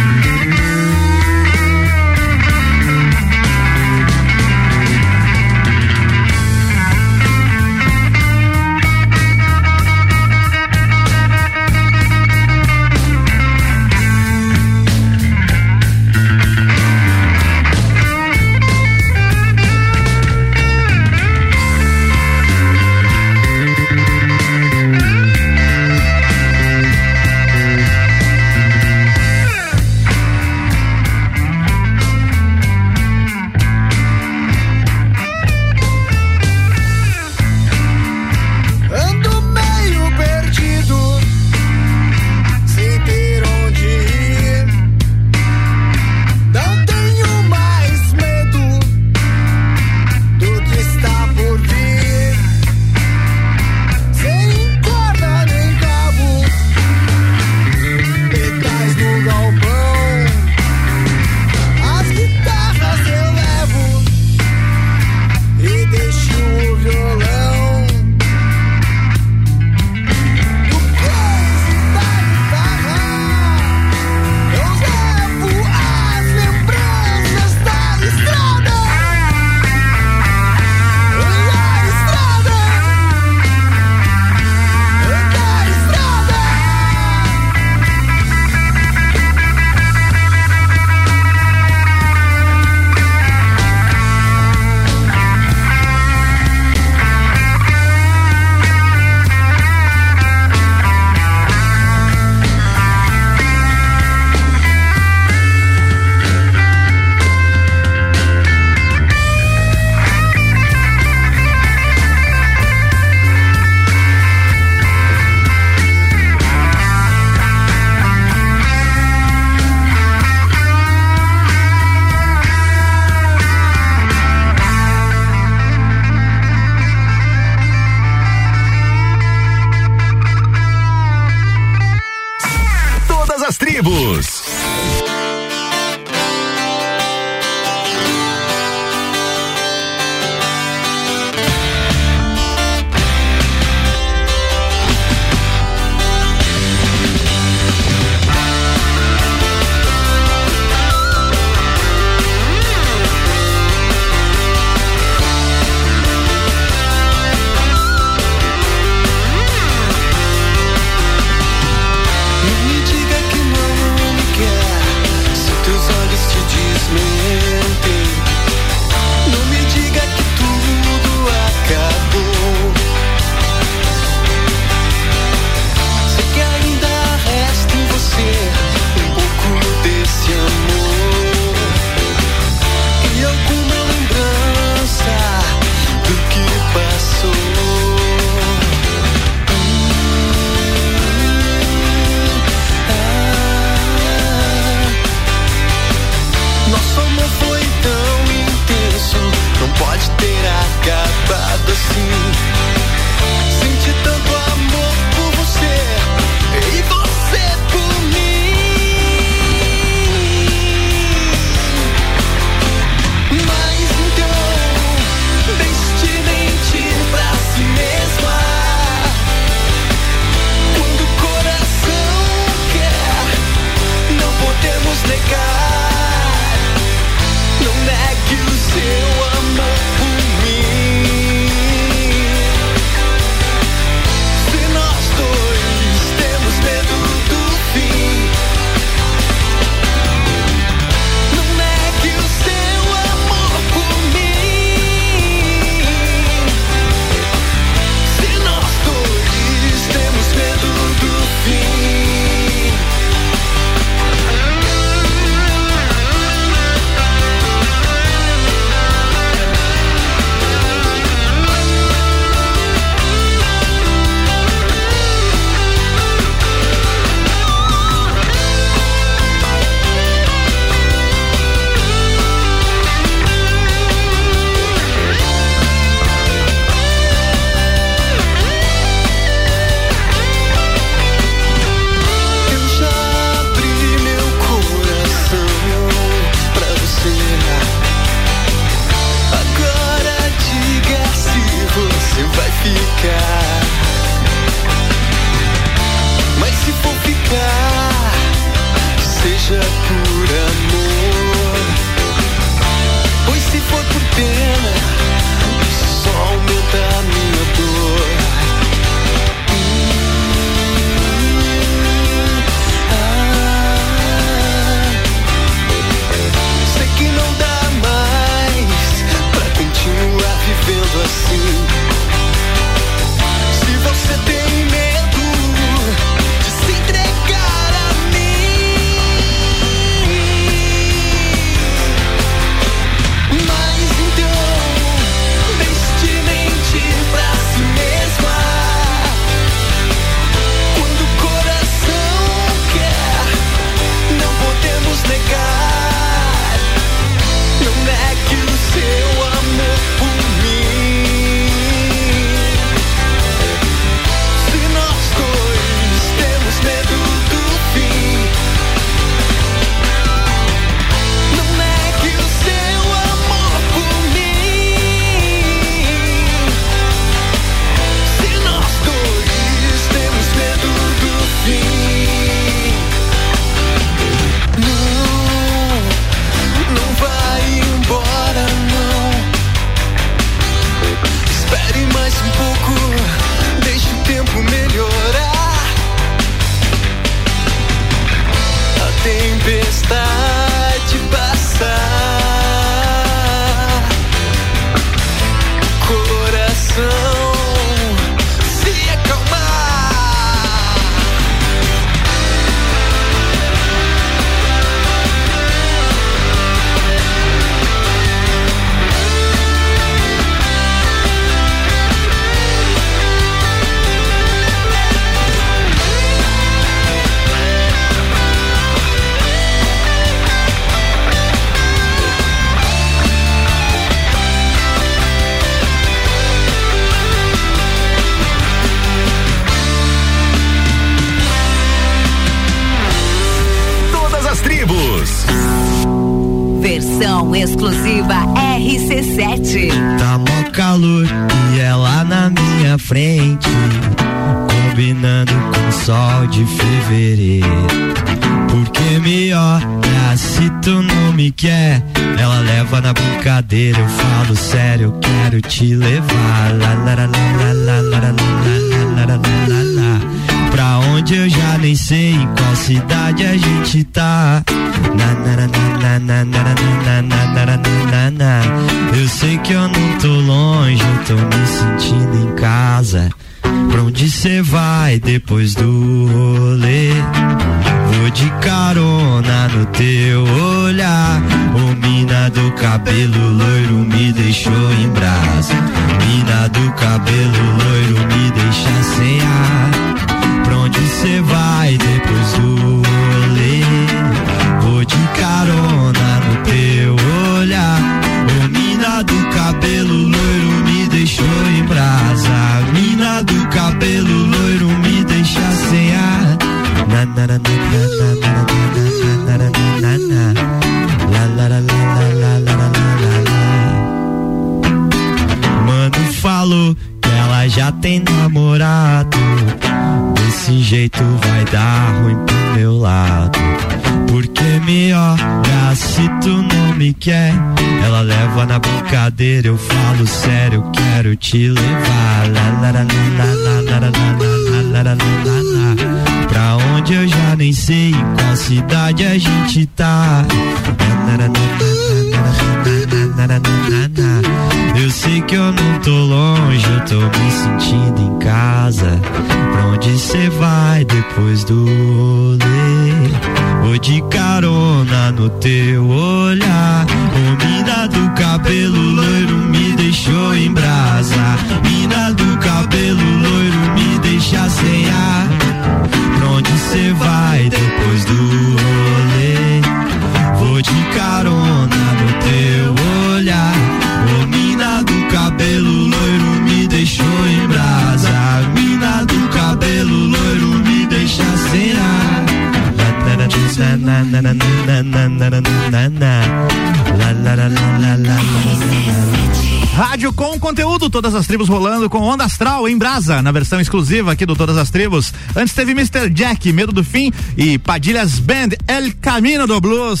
Tribos rolando com Onda Astral em Brasa, na versão exclusiva aqui do Todas as Tribos. Antes teve Mr. Jack, Medo do Fim e Padilhas Band, El Camino do Blues.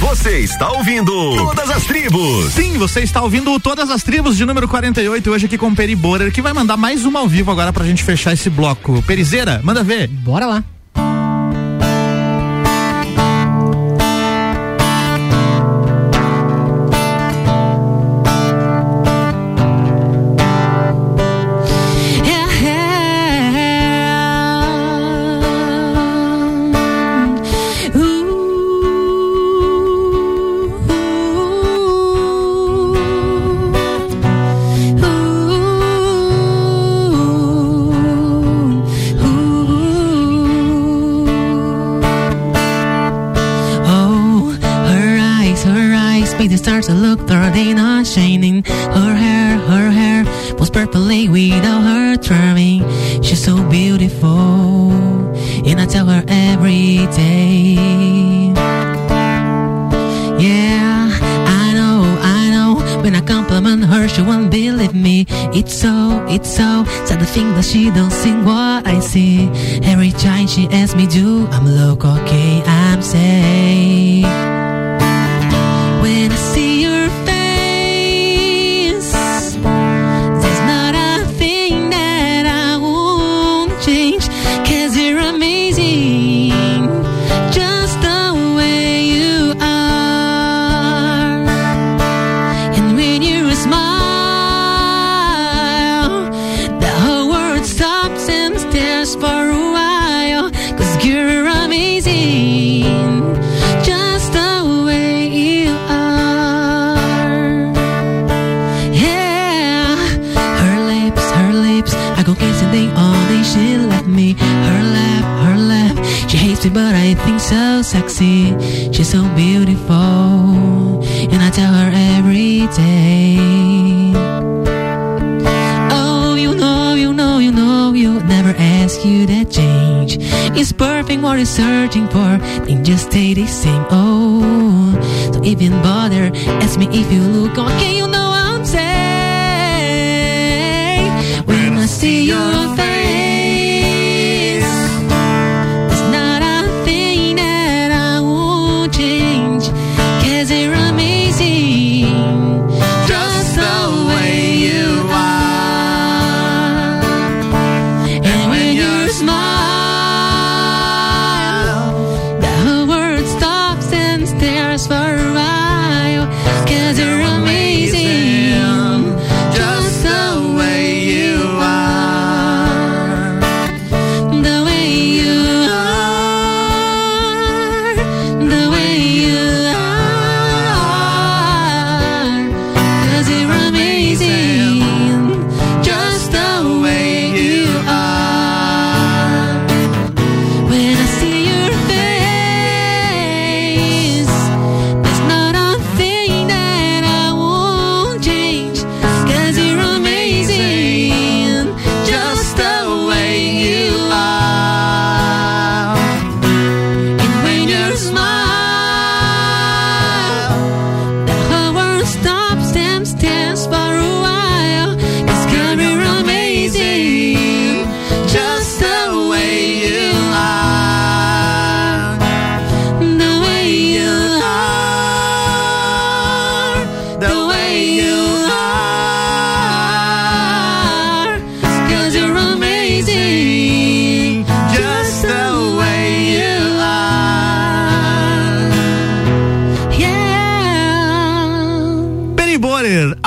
Você está ouvindo Todas as Tribos. Sim, você está ouvindo Todas as Tribos de número 48, hoje aqui com o Peri Borer, que vai mandar mais uma ao vivo agora pra gente fechar esse bloco. Perizeira, manda ver. Bora lá. it's so, it's so. Sad thing that she don't sing what I see. Every time she asks me, do I'm look okay? I'm sad. If you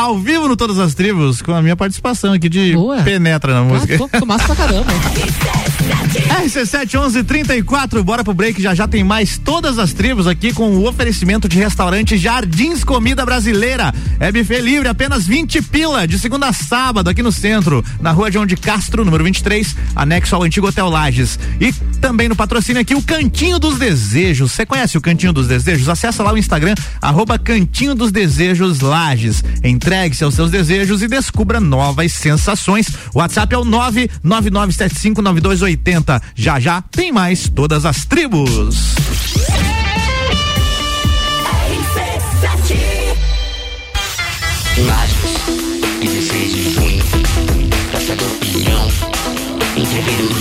ao vivo no Todas as Tribos, com a minha participação aqui de penetra na música. Tô, tô massa pra caramba. RC7 11 34, bora pro break. Já já tem mais todas as tribos aqui com o oferecimento de restaurante Jardins Comida Brasileira. É buffet livre, apenas 20 pila, de segunda a sábado, aqui no centro, na rua João de Castro, número 23, anexo ao antigo Hotel Lages. E também no patrocínio aqui o Cantinho dos Desejos. Você conhece o Cantinho dos Desejos? Acessa lá o Instagram, arroba Cantinho dos Desejos Lages. Entregue-se aos seus desejos e descubra novas sensações. WhatsApp é o 999759280. Já já tem mais todas as tribos. Imagens, 16 de junho, Praça da Opinião, entreveiro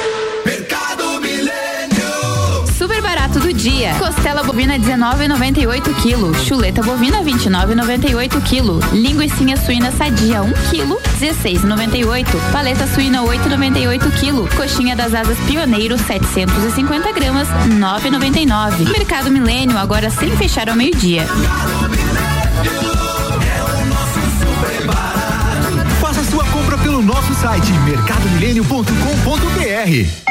Dia. Costela bovina 19,98 kg. Chuleta bovina 29,98 kg. Linguiça suína sadia 1 kg 16,98. Paleta suína 8,98 kg. Coxinha das asas pioneiro 750 gramas 9,99. Mercado Milênio agora sem fechar ao meio-dia. Faça sua compra pelo nosso site mercadomilênio.com.br.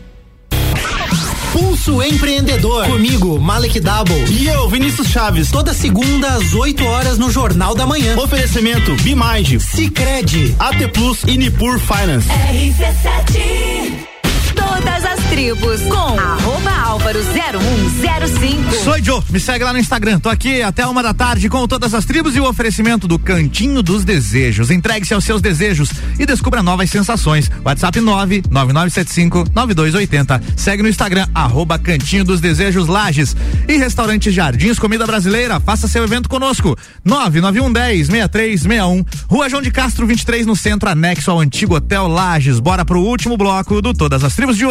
Pulso Empreendedor. Comigo, Malek Double. E eu, Vinícius Chaves. Toda segunda às 8 horas no Jornal da Manhã. Oferecimento Bimage, Cicred, AT Plus e Nipur Finance. RC7 Todas as tribos com arroba álvaro 0105. Sou Joe, me segue lá no Instagram. Tô aqui até uma da tarde com todas as tribos e o oferecimento do Cantinho dos Desejos. Entregue-se aos seus desejos e descubra novas sensações. WhatsApp 999759280. Segue no Instagram, arroba Cantinho dos Desejos Lages. E Restaurante Jardins Comida Brasileira. Faça seu evento conosco. 991106361. Rua João de Castro 23 no centro, anexo ao antigo Hotel Lages. Bora pro último bloco do Todas as Tribos de hoje.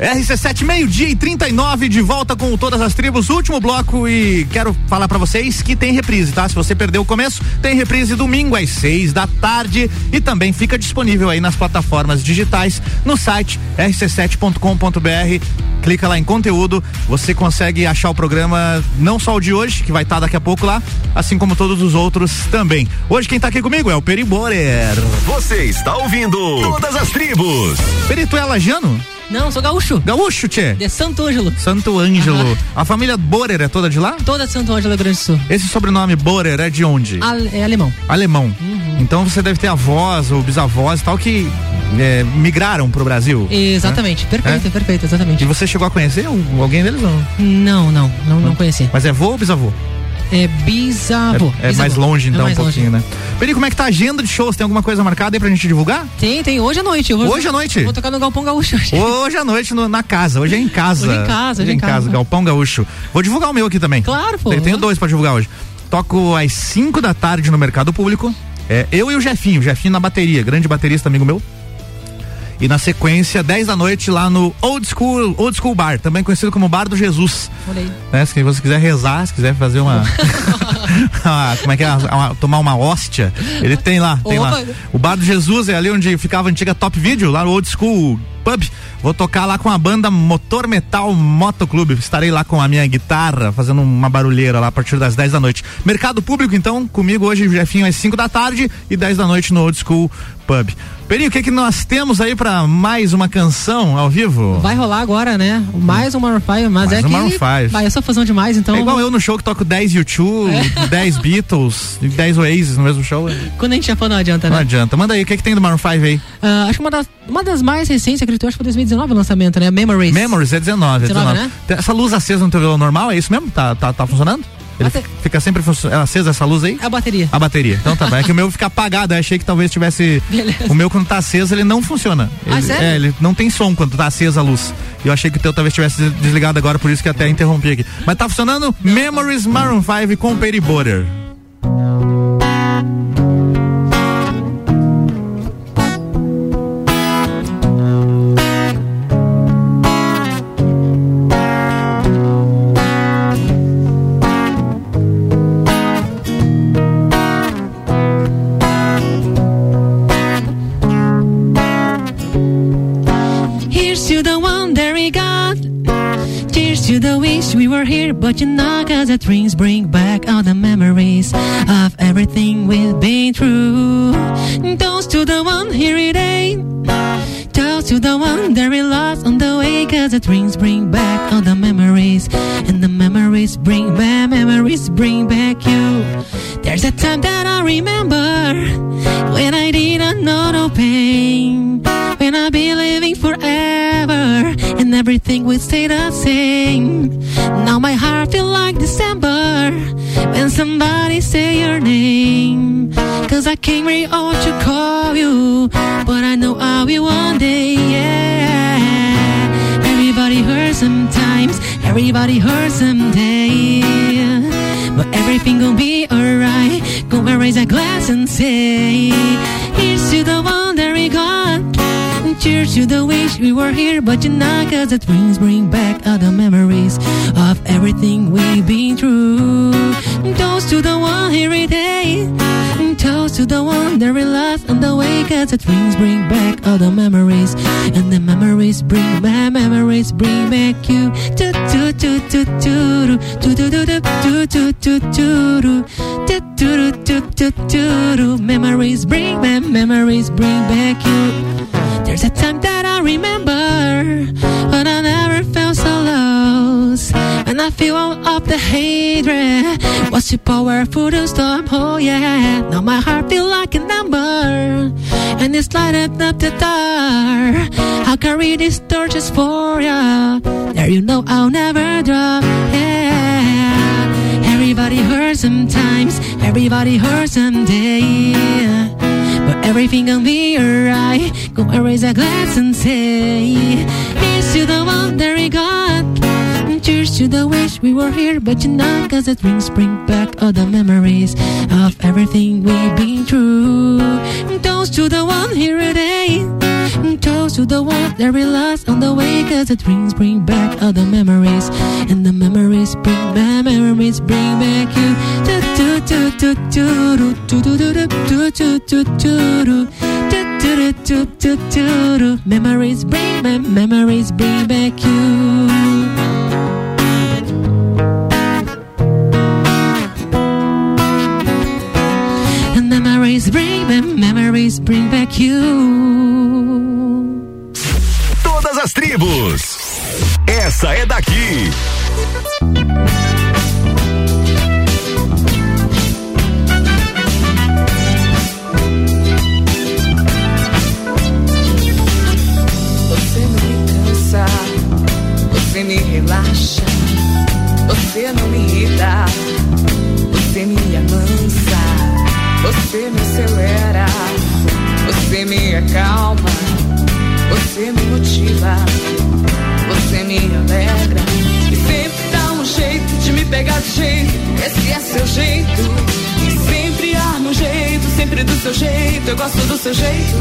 RC7 meio-dia e 39 de volta com todas as tribos, último bloco e quero falar pra vocês que tem reprise, tá? Se você perdeu o começo, tem reprise domingo às seis da tarde e também fica disponível aí nas plataformas digitais no site rc7.com.br. Clica lá em conteúdo, você consegue achar o programa não só o de hoje, que vai estar daqui a pouco lá, assim como todos os outros também. Hoje quem tá aqui comigo é o Peri Borer. Você está ouvindo Todas as Tribos. Peri, tu é lajano? Não, sou gaúcho. Gaúcho, tchê? De Santo Ângelo. Santo Ângelo. A família Borer é toda de lá? Toda de Santo Ângelo, Grande do Sul. Esse sobrenome Borer é de onde? Ale- é alemão. Alemão. Então você deve ter avós ou bisavós e tal que é, migraram pro Brasil. Exatamente, né? perfeito, É? perfeito, exatamente. E você chegou a conhecer alguém deles ou não? Não, não, não, não conheci. Mas é avô ou bisavô? É bisavô. É, é mais longe então É mais um pouquinho, longe. né? Peri, como é que tá a agenda de shows? Tem alguma coisa marcada aí pra gente divulgar? Tem, tem. Hoje à noite. vou- Hoje à noite? Vou tocar no Galpão Gaúcho. hoje. Hoje à noite no- na casa, hoje é em casa. Hoje em casa, hoje em em casa, casa. Galpão Gaúcho. Vou divulgar o meu aqui também. Claro, pô. Eu tenho dois pra divulgar hoje. Toco às 5 da tarde no Mercado Público. É, eu e o Jefinho, o Jefinho na bateria, grande baterista, amigo meu. E na sequência, 10 da noite, lá no Old School, Old School Bar, também conhecido como Bar do Jesus. Né? Se você quiser rezar, se quiser fazer uma. uma- como é que é? Uma- tomar uma hóstia, ele tem lá, tem lá. Opa. O Bar do Jesus é ali onde ficava a antiga Top Video, lá no Old School Pub. Vou tocar lá com a banda Motor Metal Motoclube. Estarei lá com a minha guitarra, fazendo uma barulheira lá a partir das 10 da noite. Mercado Público, então, comigo hoje, Jefinho, às 5 da tarde e 10 da noite no Old School Pub. Peri, o que que nós temos aí pra mais uma canção ao vivo? Vai rolar agora, né? Mais um Maroon 5, mas Mais é um que. Maroon 5. Vai, eu sou fãzão demais, então. É igual eu no show que toco 10 YouTube, É. 10 Beatles, e 10 Oasis no mesmo show. Quando a gente é fã, não adianta, Não né? adianta. Manda aí, o que que tem do Maroon 5 aí? Ah, acho que uma das, uma das mais recentes, acredito, acho que foi 2019 o lançamento, né? Memories. Memories é 19, é 19, 19. né? Essa luz acesa no teu violão normal, é isso mesmo? Tá, tá, tá funcionando? Ele Bate- fica sempre funcio- acesa essa luz aí? A bateria. A bateria. Então tá bom. É que o meu fica apagado. Eu achei que talvez tivesse. Beleza. O meu, quando tá aceso, ele não funciona. Ah, Ele, sério? É, ele não tem som quando tá acesa a luz. E eu achei que o teu talvez tivesse desligado agora, por isso que até interrompi aqui. Mas tá funcionando? Memories Maroon 5 com Perry Border. Here's know, cause the dreams bring everything gonna be alright. Gonna raise a glass and say, Here's to the one that we got. Cheers to the wish we were here, but you're not. Cause the dreams bring back all the memories of everything we've been through. Toast to the one here today. Toast to the one that we lost on the way. Cause the dreams bring back all the memories. And the memories bring back, memories bring back you. Do, do, do, do, do, do, do, do, do, do, do, do, do, do. Do, do, do, do, do. Memories bring back, memories bring back you. There's a time that I remember when I never felt so lost. And I feel all of the hatred was too powerful to storm. Oh yeah, now my heart feel like a number, and it's lighted up the dark. I'll carry these torches for ya. There you know I'll never drop. Yeah, everybody hurts sometimes. Everybody hurts someday. But everything gonna be alright. Gonna raise a glass and say, Here's to the one that we got. And cheers to the wish we were here, but you're. Cause the drinks bring back all the memories of everything we've been through. And toast to the one here today close to the one that we lost on the way Cause the dreams bring back all the memories And the memories bring back, memories bring back you Memories bring back, memories bring back you memories bring back memories bring back you tribos. Essa é daqui. Você me cansa, você me relaxa, você não me irrita, você me amansa, você me acelera, você me acalma, você me motiva, você me alegra e sempre dá um jeito de me pegar de jeito. Esse é seu jeito e sempre arma um jeito, sempre do seu jeito. Eu gosto do seu jeito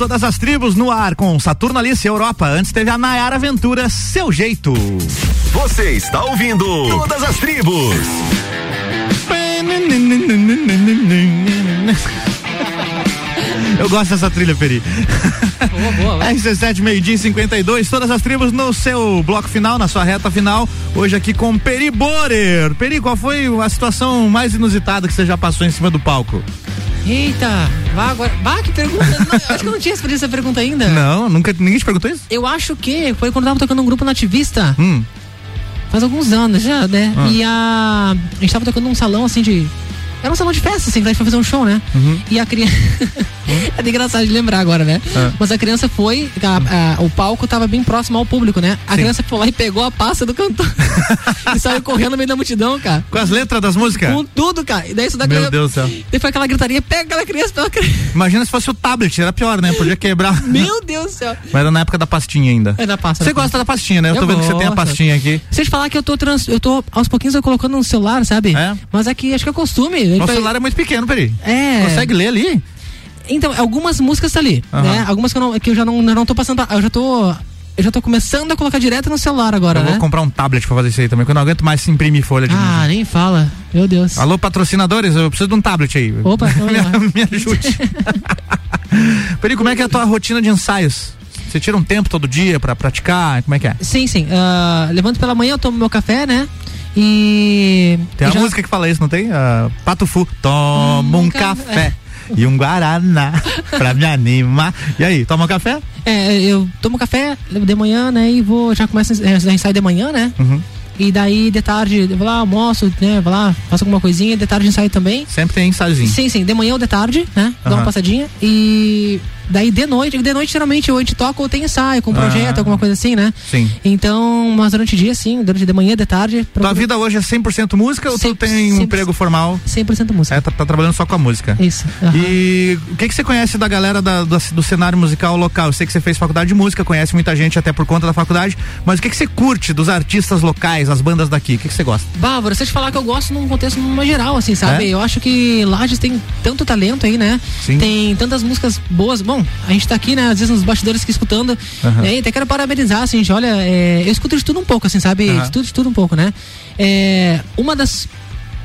todas as tribos no ar com Saturno Alice Europa. Antes teve a Nayara Aventura, seu jeito. Você está ouvindo Todas as Tribos. Eu gosto dessa trilha, Peri. Boa, boa. RC7, meio-dia e 52, todas as tribos no seu bloco final, na sua reta final. Hoje aqui com Peri Borer. Peri, qual foi a situação mais inusitada que você já passou em cima do palco? Eita, vá agora. Vá, que pergunta. Não, eu acho que eu não tinha respondido essa pergunta ainda. Não, nunca ninguém te perguntou isso? Eu acho que foi quando eu tava tocando um grupo nativista. Hum. Faz alguns anos já, né? Ah. E a. A gente tava tocando num salão assim de. Era um salão de festa, assim, que a gente foi fazer um show, né? Uhum. E a criança. é engraçado de lembrar agora, né? Ah. Mas a criança foi. a- a- o palco tava bem próximo ao público, né? A Sim. criança foi lá e pegou a pasta do cantor. e saiu correndo no meio da multidão, cara. Com as letras das músicas? Com tudo, cara. E daí isso da Meu criança- Deus do céu. Daí foi aquela gritaria: pega aquela criança pela criança. Imagina se fosse o tablet, era pior, né? Podia quebrar. Meu Deus do céu. Mas era na época da pastinha ainda. É da pasta. Você gosta da pastinha, né? Eu, Eu tô vendo que você tem a gosto. pastinha aqui. Te falar que eu tô trans, eu tô aos pouquinhos eu colocando no celular, sabe? É? Mas aqui acho que é costume. Ele O vai- celular é muito pequeno, Peri. É. Consegue ler ali? Então, algumas músicas tá ali, Aham. né? Algumas que eu, não, que eu já não, não tô passando, eu já tô eu já tô começando a colocar direto no celular agora, eu né? vou comprar um tablet pra fazer isso aí também, porque eu não aguento mais se imprimir folha de Ah, nem fala. Meu Deus. Alô, patrocinadores, eu preciso de um tablet aí. Opa, lá. me, me ajude. Peri, como é que é a tua rotina de ensaios? Você tira um tempo todo dia pra praticar? Como é que é? Sim, sim. Ah, levanto pela manhã, eu tomo meu café, né? E Tem uma já- música que fala isso, não tem? Ah, Pato Fu, toma um café e um guaraná pra me animar. E aí, toma um café? É, eu tomo café de manhã, né? E vou, já começo a ensaio de manhã, né? Uhum. E daí, de tarde, eu vou lá, almoço, né? Vou lá, faço alguma coisinha, de tarde ensaio também. Sempre tem ensaiozinho. Sim, sim, de manhã ou de tarde, né? Aham. uma passadinha. E daí de noite, de noite geralmente ou a gente toca ou tem ensaio com projeto, Ah. alguma coisa assim, né? Sim. Então, mas durante o dia, sim, durante de manhã, de tarde. Tua vida hoje é 100% música ou tu tem um emprego formal? 100% música. É, tá, tá trabalhando só com a música. Isso. E o que que você conhece da galera da- da- do cenário musical local? Eu sei que você fez faculdade de música, conhece muita gente até por conta da faculdade, mas o que que você curte dos artistas locais, as bandas daqui? O que que você gosta? Bárbara, se eu te falar que eu gosto num contexto numa geral, assim, sabe? É? Eu acho que Lages tem tanto talento aí, né? Sim. Tem tantas músicas boas. Bom, a gente tá aqui, né, às vezes nos bastidores aqui escutando. Né? E até quero parabenizar, assim, gente. Olha, é, eu escuto de tudo um pouco, assim, sabe? Aham. De tudo, de tudo um pouco, né? É, uma das.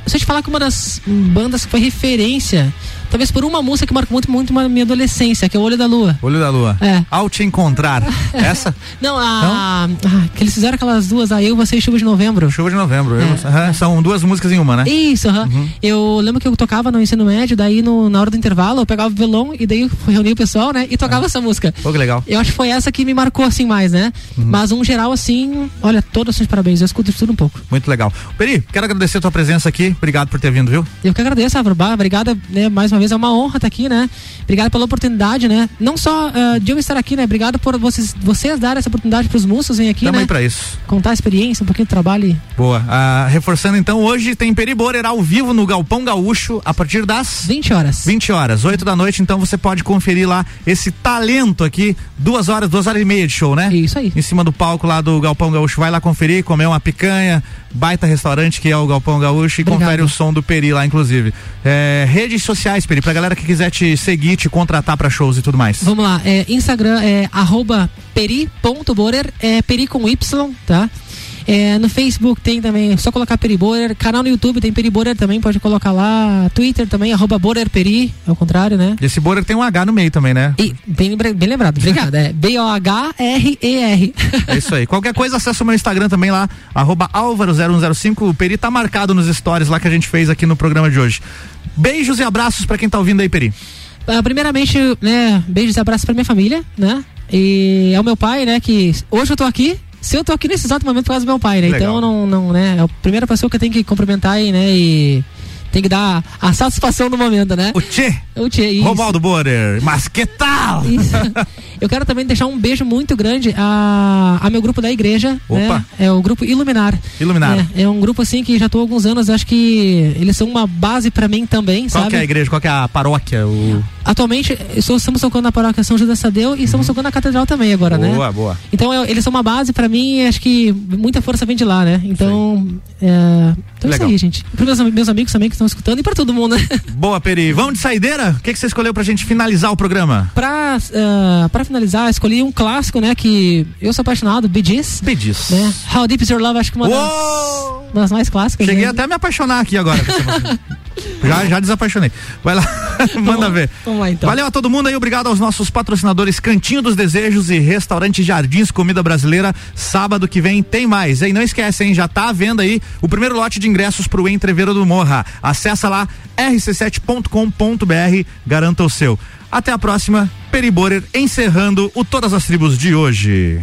Se eu te falar que uma das bandas que foi referência, talvez por uma música que marcou muito, muito a minha adolescência, que é o Olho da Lua. Olho da Lua. É. Ao te encontrar. Essa? Não, a. ah, que eles fizeram aquelas duas, aí eu, você e Chuva de Novembro. Chuva de novembro. eu- É. aham, são duas músicas em uma, né? Isso, aham. Eu lembro que eu tocava no ensino médio, daí no- na hora do intervalo eu pegava o violão e daí eu reuni o pessoal, né? E tocava essa música. Pô, que legal. Eu acho que foi essa que me marcou assim mais, né? Mas um geral assim, olha, todos os parabéns, eu escuto tudo um pouco. Muito legal. Peri, quero agradecer a tua presença aqui. Obrigado por ter vindo, viu? Eu que agradeço, Avrubá, obrigada, né, mais uma vez, é uma honra estar aqui, né? Obrigado pela oportunidade, né? Não só ah, de eu estar aqui, né? Obrigado por vocês, vocês darem essa oportunidade pros músicos virem aqui, Tamo né? pra isso. Contar a experiência, um pouquinho do trabalho. Boa. Ah, reforçando então, hoje tem Peri Borer ao vivo no Galpão Gaúcho a partir das 20 horas. 20 horas, 8 da noite, então você pode conferir lá esse talento aqui, duas horas, duas horas e meia de show, né? Isso aí. Em cima do palco lá do Galpão Gaúcho, vai lá conferir, comer uma picanha, baita restaurante que é o Galpão Gaúcho e Obrigado. confere o som do Peri lá, inclusive. É, redes sociais, Peri, pra galera que quiser te seguir, te contratar pra shows e tudo mais. Vamos lá, é, Instagram é arroba peri.borer, é peri com Y, tá? É, no Facebook tem também, é só colocar Peri Borer. Canal no YouTube tem Peri Borer também, pode colocar lá. Twitter também, arroba Borer Peri, ao contrário, né? Esse Borer tem um H no meio também, né? E bem, bem lembrado, obrigado. É B-O-H-R-E-R. É isso aí. Qualquer coisa, acessa o meu Instagram também lá, arroba Álvaro0105. O Peri tá marcado nos stories lá que a gente fez aqui no programa de hoje. Beijos e abraços pra quem tá ouvindo aí, Peri. Ah, primeiramente, né, beijos e abraços pra minha família, né? E ao meu pai, né, que hoje eu tô aqui. Se eu tô aqui nesse exato momento por causa do meu pai, né? Legal. Então não, não, né? É a primeira pessoa que eu tenho que cumprimentar aí, né? E tem que dar a satisfação do momento, né? O Tchê. O Tchê, isso. Romualdo Borer. Mas que tal? Isso. Eu quero também deixar um beijo muito grande a, a meu grupo da igreja. Opa. Né? É o grupo Iluminar. Iluminar. É, é um grupo assim que já tô há alguns anos, acho que eles são uma base pra mim também, Qual sabe? que é a igreja? Qual que é a paróquia? O... Atualmente, estamos tocando na paróquia São Judas Tadeu e estamos tocando na catedral também agora, né? Uhum. Boa, boa. Então eu- eles são uma base pra mim e acho que muita força vem de lá, né? Então, é, Então é Legal. isso aí, gente. Para meus, meus amigos também que estão escutando e para todo mundo, né? Boa, Peri. Vamos de saideira? O que, que você escolheu pra gente finalizar o programa? Pra, ah, pra finalizar, escolhi um clássico, né? Que eu sou apaixonado, Bee Gees. Bee Gees. Né? How Deep Is Your Love, acho que uma das, das mais clássicas. Cheguei né? até a me apaixonar aqui agora. já, já desapaixonei. Vai lá, manda ver. Vamos lá então. Valeu a todo mundo aí, obrigado aos nossos patrocinadores Cantinho dos Desejos e Restaurante Jardins Comida Brasileira. Sábado que vem tem mais. E não esquece, hein? Já tá à venda aí o primeiro lote de ingressos pro Entreveiro do Morra. Acessa lá rc7.com.br, garanta o seu. Até a próxima, Peri Borer encerrando o Todas as Tribos de hoje.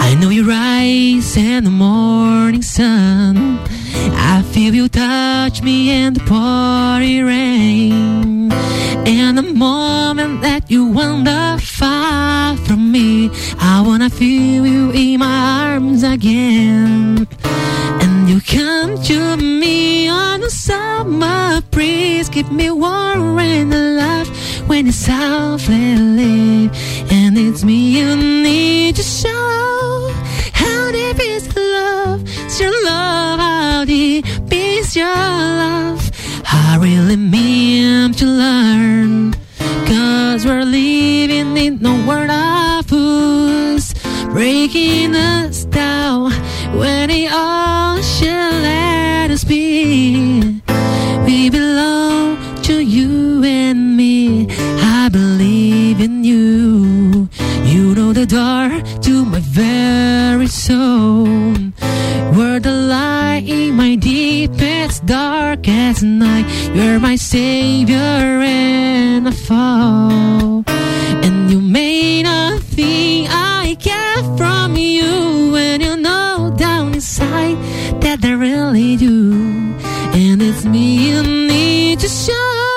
I know you rise in the morning sun. Feel you touch me in the pouring rain. And the moment that you wander far from me, I wanna feel you in my arms again. And you come to me on the summer breeze, keep me warm and alive when it's softly lit. And it's me you need to show how is the love, is your love, how deep is your love. I really mean to learn, cause we're living in a world of fools, breaking us down when it all should let us be. We belong to you and door to my very soul. Where the light in my deepest, darkest night. You're my savior and I fall. And you may not think I care from you when you know down inside that I really do. And it's me you need to show